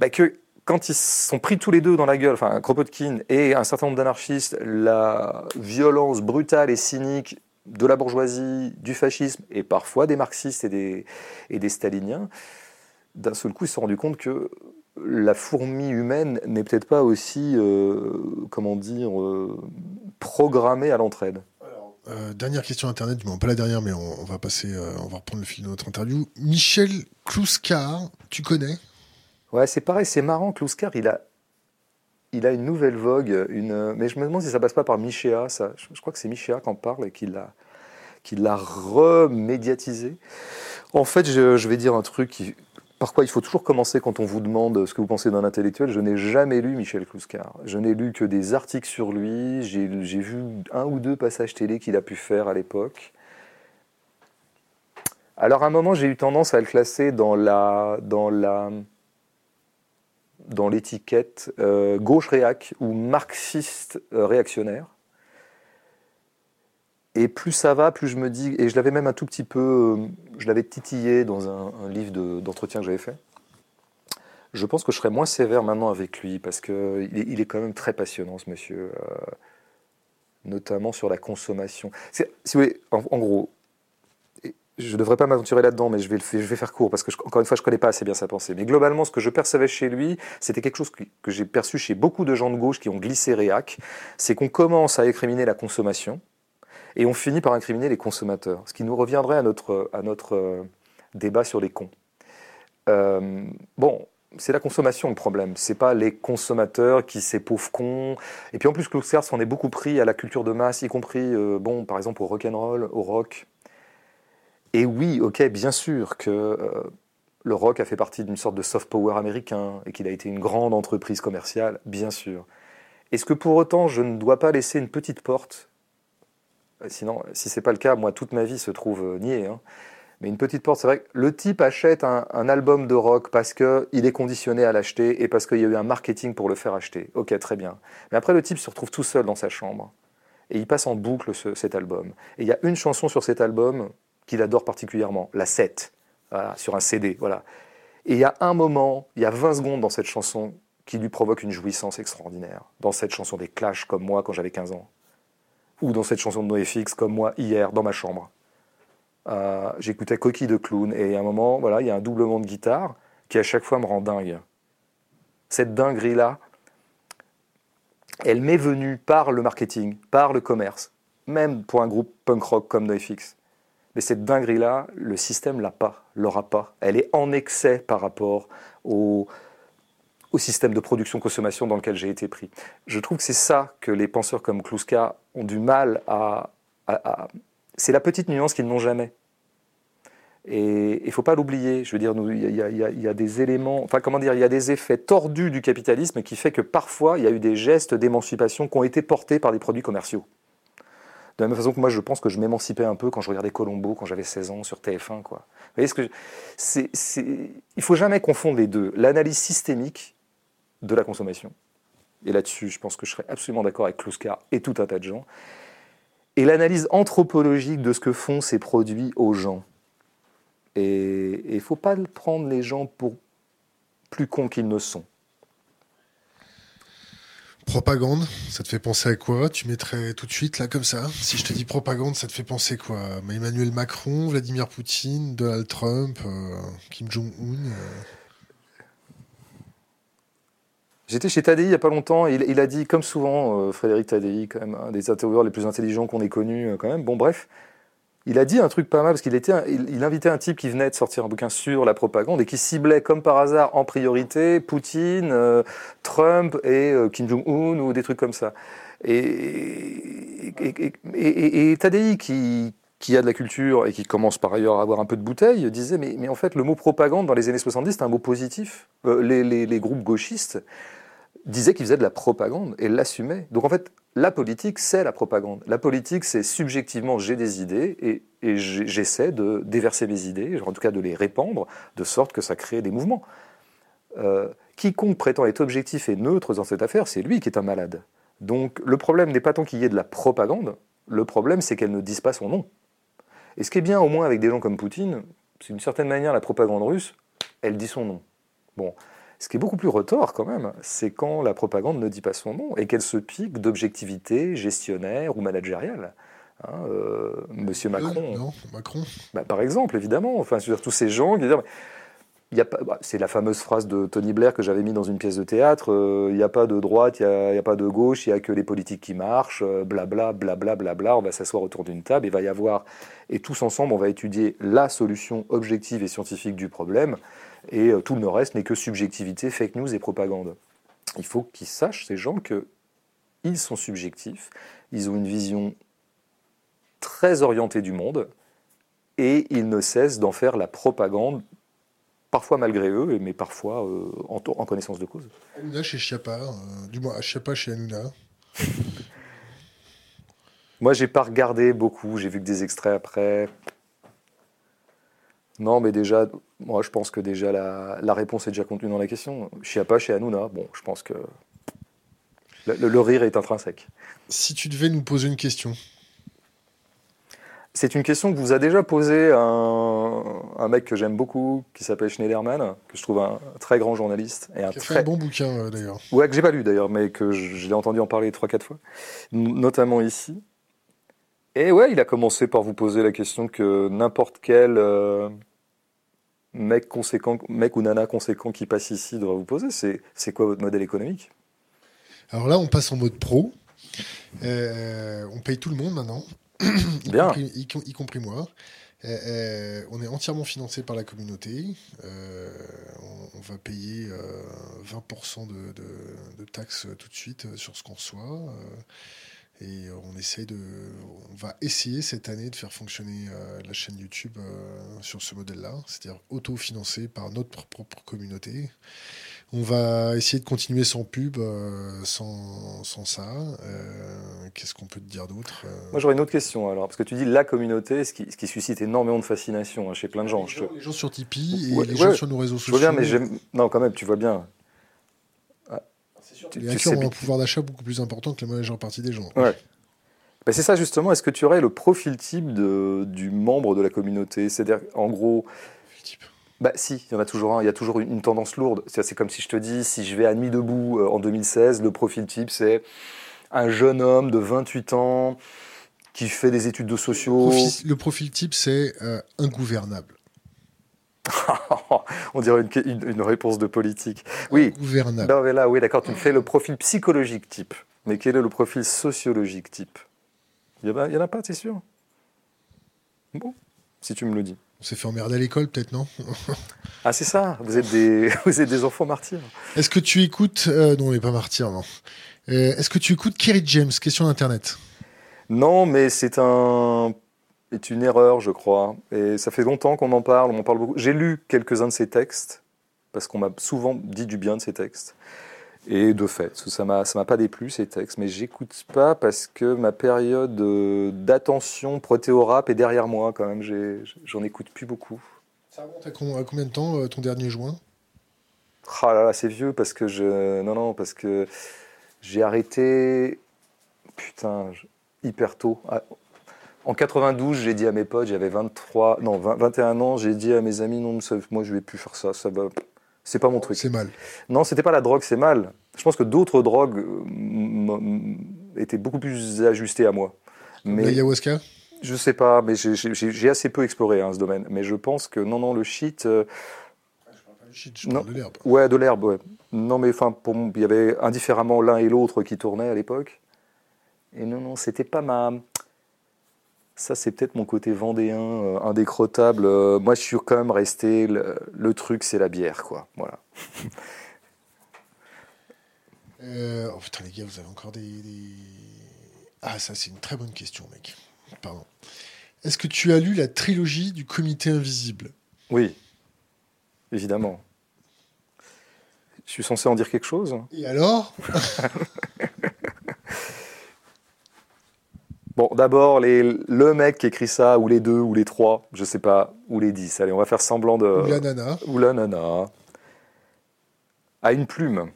bah que quand ils sont pris tous les deux dans la gueule, enfin Kropotkin et un certain nombre d'anarchistes, la violence brutale et cynique de la bourgeoisie, du fascisme et parfois des marxistes et des, et des staliniens, d'un seul coup, ils se sont rendus compte que la fourmi humaine n'est peut-être pas aussi, euh, comment dire, euh, programmée à l'entraide. Euh, dernière question internet, pas la dernière, mais on, va passer, on va reprendre le fil de notre interview. Michel Kluskar, tu connais? Ouais, c'est pareil, c'est marrant. Kluskar, il a, il a une nouvelle vogue, une, mais je me demande si ça passe pas par Michéa. Ça, je, crois que c'est Michéa qui en parle et qui l'a, remédiatisé. En fait, je, je, vais dire un truc par quoi il faut toujours commencer quand on vous demande ce que vous pensez d'un intellectuel. Je n'ai jamais lu Michel Kluskar. Je n'ai lu que des articles sur lui. J'ai vu un ou deux passages télé qu'il a pu faire à l'époque. Alors à un moment, j'ai eu tendance à le classer dans la dans la dans l'étiquette euh, gauche réac ou marxiste euh, réactionnaire. Et plus ça va, plus je me dis, et je l'avais même un tout petit peu, euh, je l'avais titillé dans un, livre d'entretien que j'avais fait. Je pense que je serais moins sévère maintenant avec lui parce est, il est quand même très passionnant, ce monsieur, notamment sur la consommation. Si vous voulez, en, gros, je ne devrais pas m'aventurer là-dedans, mais je vais, faire court parce que, encore une fois, je ne connais pas assez bien sa pensée. Mais globalement, ce que je percevais chez lui, c'était quelque chose que, j'ai perçu chez beaucoup de gens de gauche qui ont glissé réac, c'est qu'on commence à écriminer la consommation et on finit par incriminer les consommateurs, ce qui nous reviendrait à notre, euh, débat sur les cons. Euh, bon, c'est la consommation le problème, c'est pas les consommateurs qui ces pauvres cons. Et puis en plus, Kluxer s'en est beaucoup pris à la culture de masse, y compris, euh, bon, par exemple au rock and roll, au rock. Et oui, ok, bien sûr que le rock a fait partie d'une sorte de soft power américain et qu'il a été une grande entreprise commerciale, bien sûr. Est-ce que pour autant je ne dois pas laisser une petite porte? Euh, sinon, si c'est pas le cas, moi, toute ma vie se trouve euh, niée. Hein. Mais une petite porte, c'est vrai que le type achète un, album de rock parce qu'il est conditionné à l'acheter et parce qu'il y a eu un marketing pour le faire acheter. Ok, très bien. Mais après, le type se retrouve tout seul dans sa chambre et il passe en boucle cet album. Et il y a une chanson sur cet album qu'il adore particulièrement, la 7, sur un CD. Voilà. Et il y a un moment, il y a 20 secondes dans cette chanson qui lui provoque une jouissance extraordinaire. Dans cette chanson des Clash, comme moi quand j'avais 15 ans ou dans cette chanson de NoFX comme moi hier dans ma chambre. Euh, j'écoutais Coquille de clown et à un moment, voilà, il y a un doublement de guitare qui à chaque fois me rend dingue. Cette dinguerie-là, elle m'est venue par le marketing, par le commerce, même pour un groupe punk rock comme NoFX. Mais cette dinguerie-là, le système l'a pas, l'aura pas. Elle est en excès par rapport au, système de production-consommation dans lequel j'ai été pris. Je trouve que c'est ça que les penseurs comme Kluska ont du mal à... C'est la petite nuance qu'ils n'ont jamais. Et il faut pas l'oublier. Je veux dire, il y, y, a des éléments, enfin comment dire, il y a des effets tordus du capitalisme qui fait que parfois il y a eu des gestes d'émancipation qui ont été portés par des produits commerciaux. De la même façon que moi, je pense que je m'émancipais un peu quand je regardais Colombo quand j'avais 16 ans sur TF1. Quoi. Vous voyez ce que c'est, Il faut jamais confondre les deux. L'analyse systémique de la consommation. Et là-dessus, je pense que je serais absolument d'accord avec Kluskar et tout un tas de gens. Et l'analyse anthropologique de ce que font ces produits aux gens. Et il ne faut pas prendre les gens pour plus cons qu'ils ne sont. Propagande, ça te fait penser à quoi Tu mettrais tout de suite là comme ça Si je te dis propagande, ça te fait penser quoi Emmanuel Macron, Vladimir Poutine, Donald Trump, euh, Kim Jong-un euh J'étais chez Tadei il n'y a pas longtemps, il, a dit, comme souvent, euh, Frédéric Tadei, quand un des intervieweurs les plus intelligents qu'on ait connus, quand même. Bon, bref, il a dit un truc pas mal, parce qu'il était, il, invitait un type qui venait de sortir un bouquin sur la propagande et qui ciblait, comme par hasard, en priorité, Poutine, euh, Trump et Kim Jong-un ou des trucs comme ça. Et, et, et, Tadei, qui, a de la culture et qui commence par ailleurs à avoir un peu de bouteille, disait mais, mais en fait le mot propagande dans les années 70 c'est un mot positif. les, les, groupes gauchistes disait qu'il faisait de la propagande et l'assumait. Donc en fait, la politique, c'est la propagande. La politique, c'est subjectivement, j'ai des idées et, j'essaie de déverser mes idées, en tout cas de les répandre, de sorte que ça crée des mouvements. Euh, quiconque prétend être objectif et neutre dans cette affaire, c'est lui qui est un malade. Donc le problème n'est pas tant qu'il y ait de la propagande, le problème c'est qu'elle ne dise pas son nom. Et ce qui est bien au moins avec des gens comme Poutine, c'est d'une certaine manière la propagande russe, elle dit son nom. Bon, ce qui est beaucoup plus retort quand même, c'est quand la propagande ne dit pas son nom et qu'elle se pique d'objectivité gestionnaire ou managériale. Hein, euh, Monsieur Macron. non, Macron. Bah, par exemple, évidemment. Enfin, sur tous ces gens qui disent a bah, c'est la fameuse phrase de Tony Blair que j'avais mis dans une pièce de théâtre. euh, Il n'y a pas de droite, il n'y a, pas de gauche, il n'y a que les politiques qui marchent, euh, blabla, blabla, blabla. On va s'asseoir autour d'une table, il va y avoir, et tous ensemble, on va étudier la solution objective et scientifique du problème, et euh, tout le reste n'est que subjectivité, fake news et propagande. Il faut qu'ils sachent, ces gens, que ils sont subjectifs, ils ont une vision très orientée du monde, et ils ne cessent d'en faire la propagande parfois malgré eux, mais parfois euh, en, en, connaissance de cause. Hanouna chez Chiappa, euh, du moins Chiappa chez Hanouna. Moi, j'ai pas regardé beaucoup, j'ai vu que des extraits après. Non, mais déjà, moi, je pense que déjà la, la réponse est déjà contenue dans la question. Chez Hanouna, bon, je pense que le, le, le rire est intrinsèque. Si tu devais nous poser une question, c'est une question que vous a déjà posée un, un mec que j'aime beaucoup, qui s'appelle Schneiderman, que je trouve un très grand journaliste. Et un qui a très... fait un bon bouquin euh, d'ailleurs. Ouais, que j'ai pas lu d'ailleurs, mais que je, je l'ai entendu en parler trois, quatre fois, notamment ici. Et ouais, il a commencé par vous poser la question que n'importe quel euh, mec conséquent, mec ou nana conséquent qui passe ici devrait vous poser. C'est, quoi votre modèle économique? Alors là, on passe en mode pro. Euh, on paye tout le monde maintenant. <coughs> y, Bien. Compris, y, y, compris moi. Euh, euh, on est entièrement financé par la communauté. On, on, va payer 20% de, de, de, taxes tout de suite sur ce qu'on reçoit. Et on essaye de, on va essayer cette année de faire fonctionner la chaîne YouTube sur ce modèle-là, c'est-à-dire auto-financé par notre propre communauté. On va essayer de continuer sans pub, euh, sans, sans, ça. Euh, Qu'est-ce qu'on peut te dire d'autre euh... Moi, j'aurais une autre question alors, parce que tu dis la communauté, ce qui, ce qui suscite énormément de fascination hein, chez plein de gens. Les, gens, les gens sur Tipeee et ouais, les ouais, gens sur nos réseaux sociaux. Je vois bien, mais. Non, quand même, tu vois bien. Tu, les hackers ont un pouvoir d'achat beaucoup plus important que la majeure partie des gens. Ouais. Ben c'est ça justement. Est-ce que tu aurais le profil type de, du membre de la communauté? C'est-à-dire, en gros. Type. Bah si, il y en a toujours un, il y a toujours une, une tendance lourde. C'est comme si je te dis, si je vais à Nuit debout euh, en 2016, le profil type c'est un jeune homme de 28 ans qui fait des études de sociaux. Le profil, le profil type c'est euh, ingouvernable. <laughs> On dirait une, une, une, réponse de politique. Oui. Ingouvernable. Non mais là, oui, d'accord, tu me fais le profil psychologique type. Mais quel est le profil sociologique type? Il n'y en a pas, t'es sûr? Bon, si tu me le dis. On s'est fait emmerder à l'école, peut-être, non? <laughs> Ah, c'est ça vous êtes, des, <laughs> vous êtes des enfants martyrs. Est-ce que tu écoutes... Euh, non, on n'est pas martyrs, non. Euh, Est-ce que tu écoutes Kerry James? Question d'Internet. Non, mais c'est un... est une erreur, je crois. Et ça fait longtemps qu'on en parle, on en parle beaucoup. J'ai lu quelques-uns de ses textes, parce qu'on m'a souvent dit du bien de ses textes. Et de fait, ça m'a ça m'a pas déplu ces textes, mais j'écoute pas parce que ma période euh, d'attention protéorap est derrière moi quand même. J'en écoute plus beaucoup. Ça remonte à combien de temps euh, ton dernier joint? Ah là là, c'est vieux parce que je non non parce que j'ai arrêté putain hyper tôt. En 92, j'ai dit à mes potes, j'avais 23 non 20, 21 ans, j'ai dit à mes amis non moi je vais plus faire ça, ça va c'est pas mon truc. C'est mal. Non, c'était pas la drogue, c'est mal. Je pense que d'autres drogues étaient beaucoup plus ajustées à moi. Mais l'ayahuasca Je sais pas, mais j'ai assez peu exploré hein, ce domaine. Mais je pense que non, non, le shit. Euh... Ah, je parle pas du shit, je parle non, de l'herbe. Ouais, de l'herbe, ouais. Non, mais enfin, il y avait indifféremment l'un et l'autre qui tournaient à l'époque. Et non, non, c'était pas ma. Ça, c'est peut-être mon côté vendéen, euh, indécrottable. Euh, moi, je suis quand même resté. Le, le truc, c'est la bière, quoi. Voilà. <laughs> euh, oh putain, les gars, vous avez encore des. des... Ah, ça, c'est une très bonne question, mec. Pardon. Est-ce que tu as lu la trilogie du Comité Invisible? Oui, évidemment. Je suis censé en dire quelque chose? Et alors? <laughs> Bon, d'abord, le mec qui écrit ça, ou les deux, ou les trois, je sais pas, ou les dix. Allez, on va faire semblant de. Ou la nana. Ou la nana. À une plume.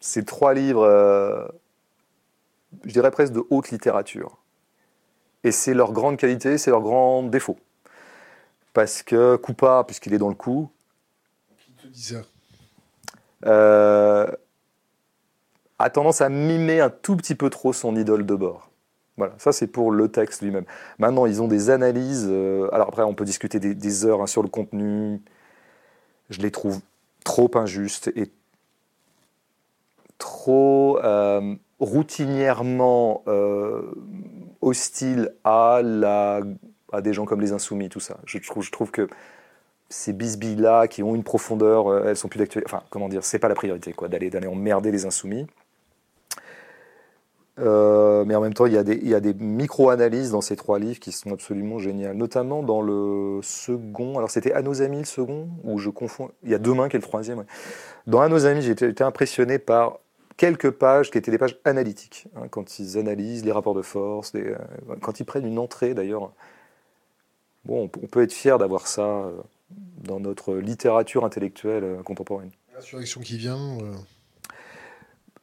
C'est trois livres, euh, je dirais presque de haute littérature. Et c'est leur grande qualité, c'est leur grand défaut. Parce que Coupa, puisqu'il est dans le coup. Qui te dit ça? euh, a tendance à mimer un tout petit peu trop son idole de bord. Voilà, ça c'est pour le texte lui-même. Maintenant, ils ont des analyses. Euh, alors après, on peut discuter des, heures hein, sur le contenu. je les trouve trop injustes et trop euh, routinièrement euh, hostiles à, la, à des gens comme les Insoumis, tout ça. Je trouve, je trouve que ces bisbilles-là qui ont une profondeur, euh, elles sont plus d'actualité. Enfin, comment dire, c'est pas la priorité, quoi, d'aller d'aller emmerder les Insoumis. Euh, mais en même temps, il y a des, micro-analyses dans ces trois livres qui sont absolument géniales, notamment dans le second. Alors, c'était À nos amis le second, ou je confonds. Il y a Demain qui est le troisième. Dans À nos amis, j'ai été, impressionné par quelques pages qui étaient des pages analytiques, hein, quand ils analysent les rapports de force, euh, quand ils prennent une entrée d'ailleurs. Bon, on peut- être fier d'avoir ça euh, dans notre littérature intellectuelle contemporaine. L'insurrection qui vient.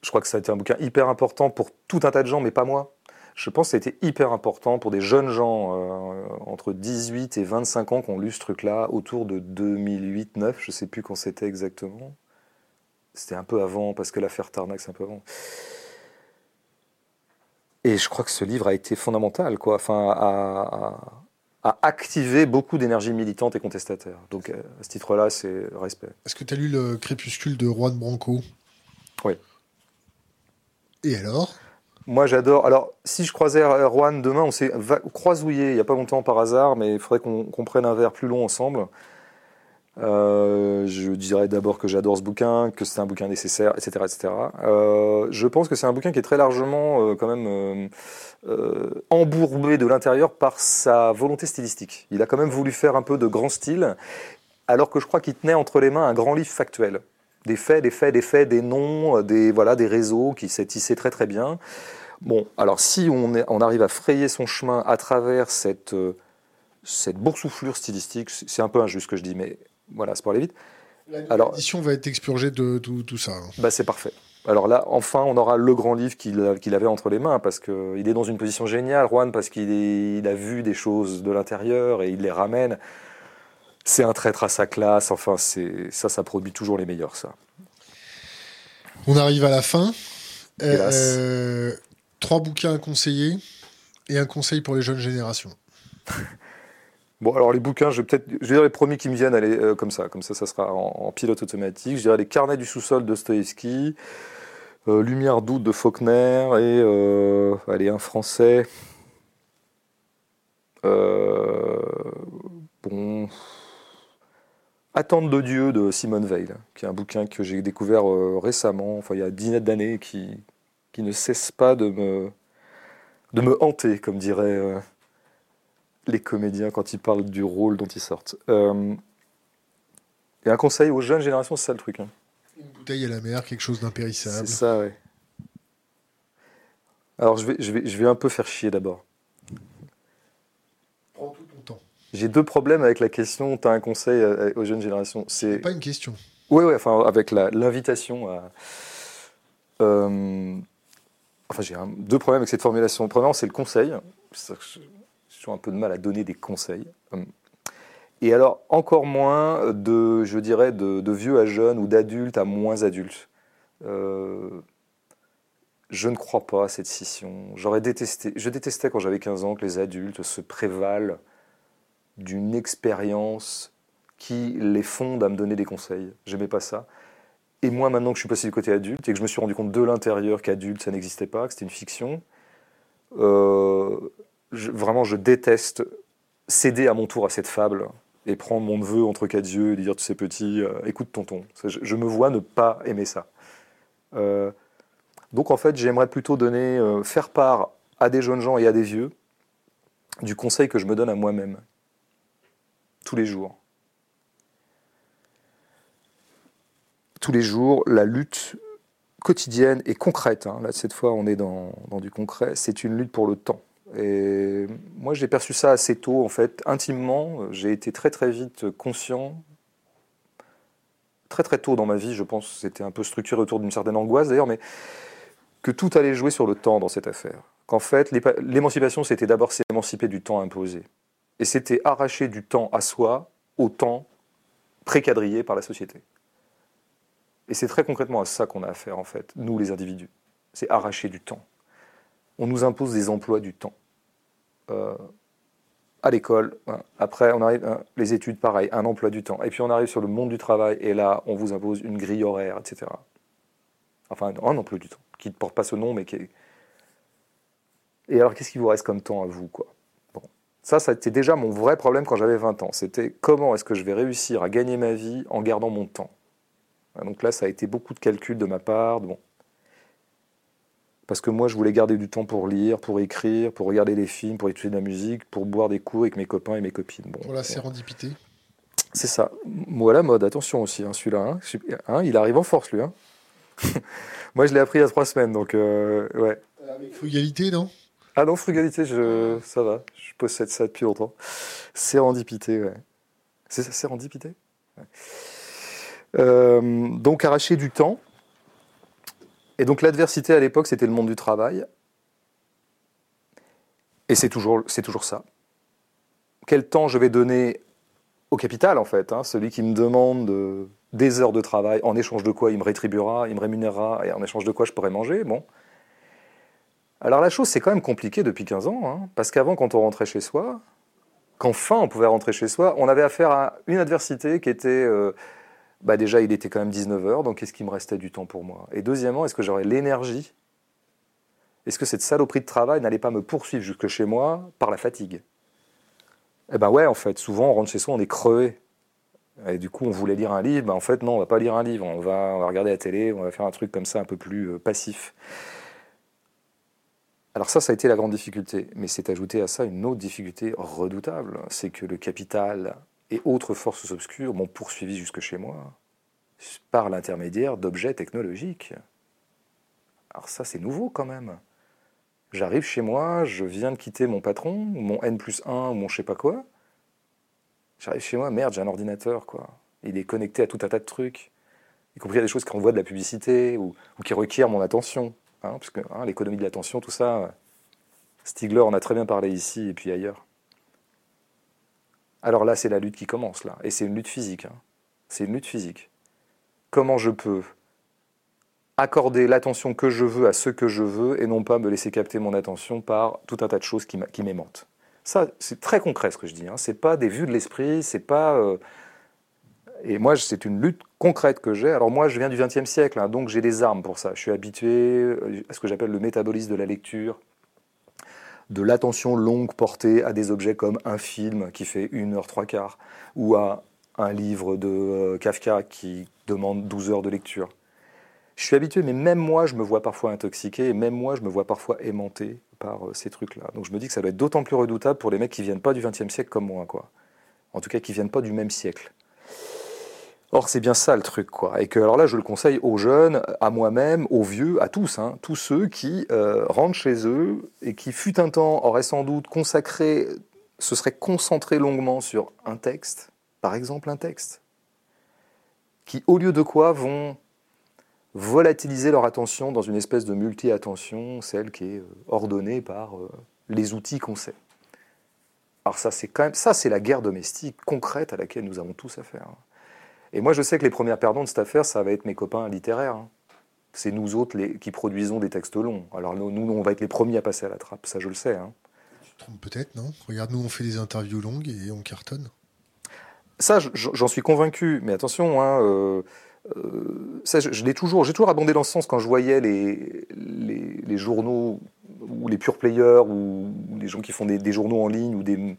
Je crois que ça a été un bouquin hyper important pour tout un tas de gens, mais pas moi. Je pense que ça a été hyper important pour des jeunes gens euh, entre 18 et 25 ans qui ont lu ce truc-là autour de 2008-9, je sais plus quand c'était exactement. C'était un peu avant, parce que l'affaire Tarnac, c'est un peu avant. Et je crois que ce livre a été fondamental, quoi. Enfin, à, à- à activer beaucoup d'énergie militante et contestataire. Donc, euh, à ce titre-là, c'est respect. Est-ce que tu as lu le Crépuscule de Juan Branco? Oui. Et alors? Moi, j'adore. Alors, si je croisais Erwan demain, on s'est croisouillé il n'y a pas longtemps par hasard, mais il faudrait qu'on prenne un verre plus long ensemble. Euh, je dirais d'abord que j'adore ce bouquin, que c'est un bouquin nécessaire, etc. etc. Euh, je pense que c'est un bouquin qui est très largement euh, quand même embourbé de l'intérieur par sa volonté stylistique. Il a quand même voulu faire un peu de grand style, alors que je crois qu'il tenait entre les mains un grand livre factuel. Des faits, des faits, des faits, des noms, euh, des, voilà, des réseaux qui s'est tissé très très bien. Bon, alors si on, est- on arrive à frayer son chemin à travers cette, euh, cette boursouflure stylistique, c'est un peu injuste ce que je dis, mais voilà, c'est pour aller vite, Alors- L'édition va être expurgée de tout, tout ça. hein. bah, c'est parfait. Alors là, enfin, on aura le grand livre qu'il avait entre les mains, parce qu'il est dans une position géniale, Juan, parce qu'il il a vu des choses de l'intérieur et il les ramène. C'est un traître à sa classe, enfin, c'est ça, ça produit toujours les meilleurs, ça. On arrive à la fin. Euh, trois bouquins à conseiller et un conseil pour les jeunes générations. <laughs> Bon, alors les bouquins, je vais peut-être, je vais dire les premiers qui me viennent, allez, euh, comme ça, comme ça, ça sera en, en pilote automatique. Je dirais les Carnets du sous-sol de Dostoïevski, euh, Lumière d'août de Faulkner et, euh, allez, un français. Bon, Attente de Dieu de Simone Veil, qui est un bouquin que j'ai découvert euh, récemment, enfin il y a dizaines d'années, qui, qui ne cesse pas de me, de me hanter, comme diraient euh, les comédiens quand ils parlent du rôle dont ils sortent. Euh, et un conseil aux jeunes générations, c'est ça le truc. hein. Une bouteille à la mer, quelque chose C'est d'impérissable. ça, ouais. Alors je vais, je, vais, je vais un peu faire chier d'abord. Prends tout ton temps. J'ai deux problèmes avec la question, tu as un conseil euh, aux jeunes générations. C'est pas une question. Oui, ouais, enfin, avec l'invitation à. Euh, enfin, j'ai deux problèmes avec cette formulation. Premièrement, c'est le conseil. J'ai toujours un peu de mal à donner des conseils. Hum. Et alors, encore moins de, je dirais, de, de vieux à jeunes ou d'adultes à moins adultes. Euh, je ne crois pas à cette scission. J'aurais détesté, je détestais quand j'avais 15 ans que les adultes se prévalent d'une expérience qui les fonde à me donner des conseils. J'aimais pas ça. Et moi, maintenant que je suis passé du côté adulte et que je me suis rendu compte de l'intérieur qu'adulte, ça n'existait pas, que c'était une fiction, euh, vraiment, je déteste céder à mon tour à cette fable et prendre mon neveu entre quatre yeux et dire, tu sais, petit, euh, écoute tonton. Je, je me vois ne pas aimer ça. Euh, donc, en fait, j'aimerais plutôt donner, faire part à des jeunes gens et à des vieux du conseil que je me donne à moi-même, tous les jours. tous les jours, la lutte quotidienne et concrète, hein, là cette fois on est dans, du concret, c'est une lutte pour le temps. Et moi j'ai perçu ça assez tôt en fait, intimement, j'ai été très très vite conscient, très très tôt dans ma vie je pense, c'était un peu structuré autour d'une certaine angoisse d'ailleurs, mais que tout allait jouer sur le temps dans cette affaire. Qu'en fait l'émancipation c'était d'abord s'émanciper du temps imposé. Et c'était arracher du temps à soi au temps préquadrillé par la société. Et c'est très concrètement à ça qu'on a affaire, en fait, nous les individus. C'est arracher du temps. On nous impose des emplois du temps. Euh, à l'école. hein. Après, on arrive, hein, les études, pareil, un emploi du temps. Et puis on arrive sur le monde du travail, et là, on vous impose une grille horaire, etc. Enfin, un emploi du temps, qui ne porte pas ce nom, mais qui est... Et alors, qu'est-ce qui vous reste comme temps à vous, quoi? Ça, ça a été déjà mon vrai problème quand j'avais 20 ans. C'était comment est-ce que je vais réussir à gagner ma vie en gardant mon temps? Ah, Donc là, ça a été beaucoup de calculs de ma part. Bon. Parce que moi, je voulais garder du temps pour lire, pour écrire, pour regarder des films, pour étudier de la musique, pour boire des coups avec mes copains et mes copines. Bon, Pour la sérendipité. C'est ça. Moi, la mode, attention aussi, hein, celui-là. hein. Hein, il arrive en force, lui. hein. <laughs> Moi, je l'ai appris il y a trois semaines, donc euh, ouais. Avec frugalité, non? Ah non, frugalité, je, ça va. Je possède ça depuis longtemps. Sérendipité, ouais. C'est ça, sérendipité? Euh, Donc, arracher du temps. Et donc, l'adversité à l'époque, c'était le monde du travail. Et c'est toujours, toujours ça. Quel temps je vais donner au capital, en fait hein, Celui qui me demande des heures de travail, en échange de quoi il me rétribuera, il me rémunérera, et en échange de quoi je pourrai manger? Bon. Alors la chose, c'est quand même compliqué depuis 15 ans, hein, parce qu'avant, quand on rentrait chez soi, qu'enfin on pouvait rentrer chez soi, on avait affaire à une adversité qui était, euh, bah déjà, il était quand même 19h, donc est-ce qu'il me restait du temps pour moi? Et deuxièmement, est-ce que j'aurais l'énergie? Est-ce que cette saloperie de travail n'allait pas me poursuivre jusque chez moi par la fatigue? Eh ben ouais, en fait, souvent on rentre chez soi, on est crevé. Et du coup, on voulait lire un livre, ben en fait, non, on va pas lire un livre, on va, regarder la télé, on va faire un truc comme ça un peu plus euh, passif. Alors ça, ça a été la grande difficulté. Mais c'est ajouté à ça une autre difficulté redoutable, c'est que le capital et autres forces obscures m'ont poursuivi jusque chez moi par l'intermédiaire d'objets technologiques. Alors ça, c'est nouveau quand même. J'arrive chez moi, je viens de quitter mon patron, mon N plus 1, ou mon je sais pas quoi. J'arrive chez moi, merde, j'ai un ordinateur, quoi. Il est connecté à tout un tas de trucs, y compris à des choses qui envoient de la publicité, ou qui requièrent mon attention. Hein, hein, l'économie de l'attention, tout ça, Stigler en a très bien parlé ici et puis ailleurs. Alors là, c'est la lutte qui commence, là. Et c'est une lutte physique. hein. C'est une lutte physique. Comment je peux accorder l'attention que je veux à ce que je veux et non pas me laisser capter mon attention par tout un tas de choses qui m'a- qui m'aimantent. Ça, c'est très concret ce que je dis. Hein. C'est pas des vues de l'esprit, c'est pas. euh, Et moi, c'est une lutte concrète que j'ai. Alors moi, je viens du XXe siècle, hein, donc j'ai des armes pour ça. Je suis habitué euh, à ce que j'appelle le métabolisme de la lecture, de l'attention longue portée à des objets comme un film qui fait une heure trois quarts, ou à un livre de euh, Kafka qui demande 12 heures de lecture. Je suis habitué, mais même moi, je me vois parfois intoxiqué, et même moi, je me vois parfois aimanté par euh, ces trucs-là. Donc je me dis que ça doit être d'autant plus redoutable pour les mecs qui viennent pas du XXe siècle comme moi, quoi. En tout cas, qui viennent pas du même siècle. Or, c'est bien ça le truc, quoi. Et que, alors là, je le conseille aux jeunes, à moi-même, aux vieux, à tous, hein, tous ceux qui euh, rentrent chez eux et qui, fut un temps, auraient sans doute consacré, se seraient concentrés longuement sur un texte, par exemple un texte, qui, au lieu de quoi, vont volatiliser leur attention dans une espèce de multi-attention, celle qui est euh, ordonnée par euh, les outils qu'on sait. Alors ça, c'est quand même, ça, c'est la guerre domestique concrète à laquelle nous avons tous affaire. Et moi, je sais que les premières perdants de cette affaire, ça va être mes copains littéraires. hein. C'est nous autres les, qui produisons des textes longs. Alors nous, nous, on va être les premiers à passer à la trappe, ça je le sais. hein. Tu te trompes peut-être, non? Regarde, nous, on fait des interviews longues et on cartonne. Ça, je- j'en suis convaincu. Mais attention, hein, euh, euh, ça, je, je l'ai toujours, j'ai toujours abondé dans ce sens quand je voyais les, les, les journaux ou les pure players ou les gens qui font des, des journaux en ligne ou des,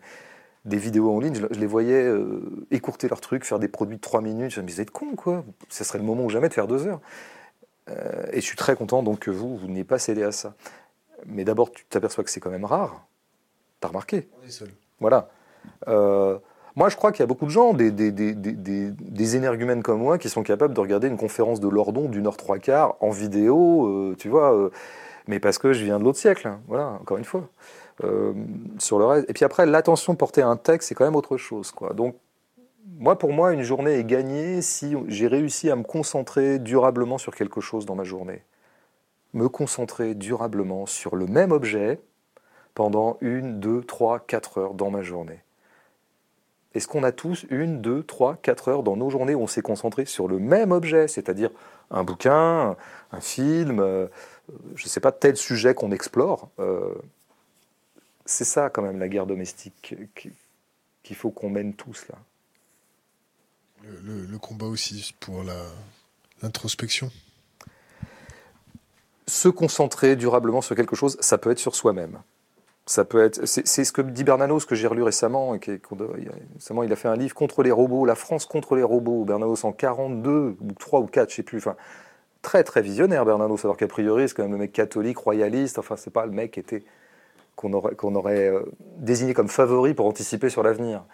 des vidéos en ligne, je, je les voyais euh, écourter leurs trucs, faire des produits de 3 minutes. Je me disais, con, quoi. Ce serait le moment ou jamais de faire 2 heures. Euh, et je suis très content donc que vous, vous n'ayez pas cédé à ça. Mais d'abord, tu t'aperçois que c'est quand même rare. T'as remarqué On est seul. voilà. Euh, moi, je crois qu'il y a beaucoup de gens, des, des, des, des, des- des énergumènes comme moi, qui sont capables de regarder une conférence de Lordon d'une heure trois quarts en vidéo, tu vois, mais parce que je viens de l'autre siècle, hein, voilà, encore une fois. Euh, sur le reste. Et puis après, l'attention portée à un texte, c'est quand même autre chose, quoi. Donc, moi, pour moi, une journée est gagnée si j'ai réussi à me concentrer durablement sur quelque chose dans ma journée. Me concentrer durablement sur le même objet pendant une, deux, trois, quatre heures dans ma journée. Est-ce qu'on a tous une, deux, trois, quatre heures dans nos journées où on s'est concentré sur le même objet, c'est-à-dire un bouquin, un film, euh, je ne sais pas, tel sujet qu'on explore euh, c'est ça quand même la guerre domestique qu'il faut qu'on mène tous là. Le, combat aussi pour l'introspection. Se concentrer durablement sur quelque chose, ça peut être sur soi-même. Ça peut être, c'est ce que dit Bernanos que j'ai relu récemment et qui récemment il a fait un livre contre les robots, la France contre les robots. Bernanos en 42 ou 3 ou 4, je sais plus. Enfin, très très visionnaire Bernanos, alors qu'a priori c'est quand même le mec catholique, royaliste. Enfin, c'est pas le mec qui était qu'on aurait, euh, désigné comme favori pour anticiper sur l'avenir.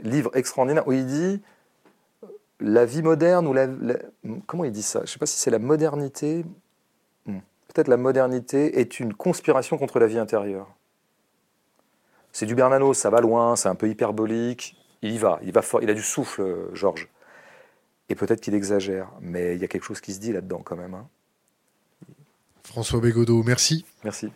Livre extraordinaire où il dit la vie moderne ou la, comment il dit ça? Je ne sais pas si c'est la modernité. Hmm. Peut-être la modernité est une conspiration contre la vie intérieure. C'est du Bernanos, ça va loin, c'est un peu hyperbolique. Il y va, il va fort, il a du souffle, Georges. Et peut-être qu'il exagère, mais il y a quelque chose qui se dit là-dedans quand même. Hein. François Bégodeau, merci. Merci.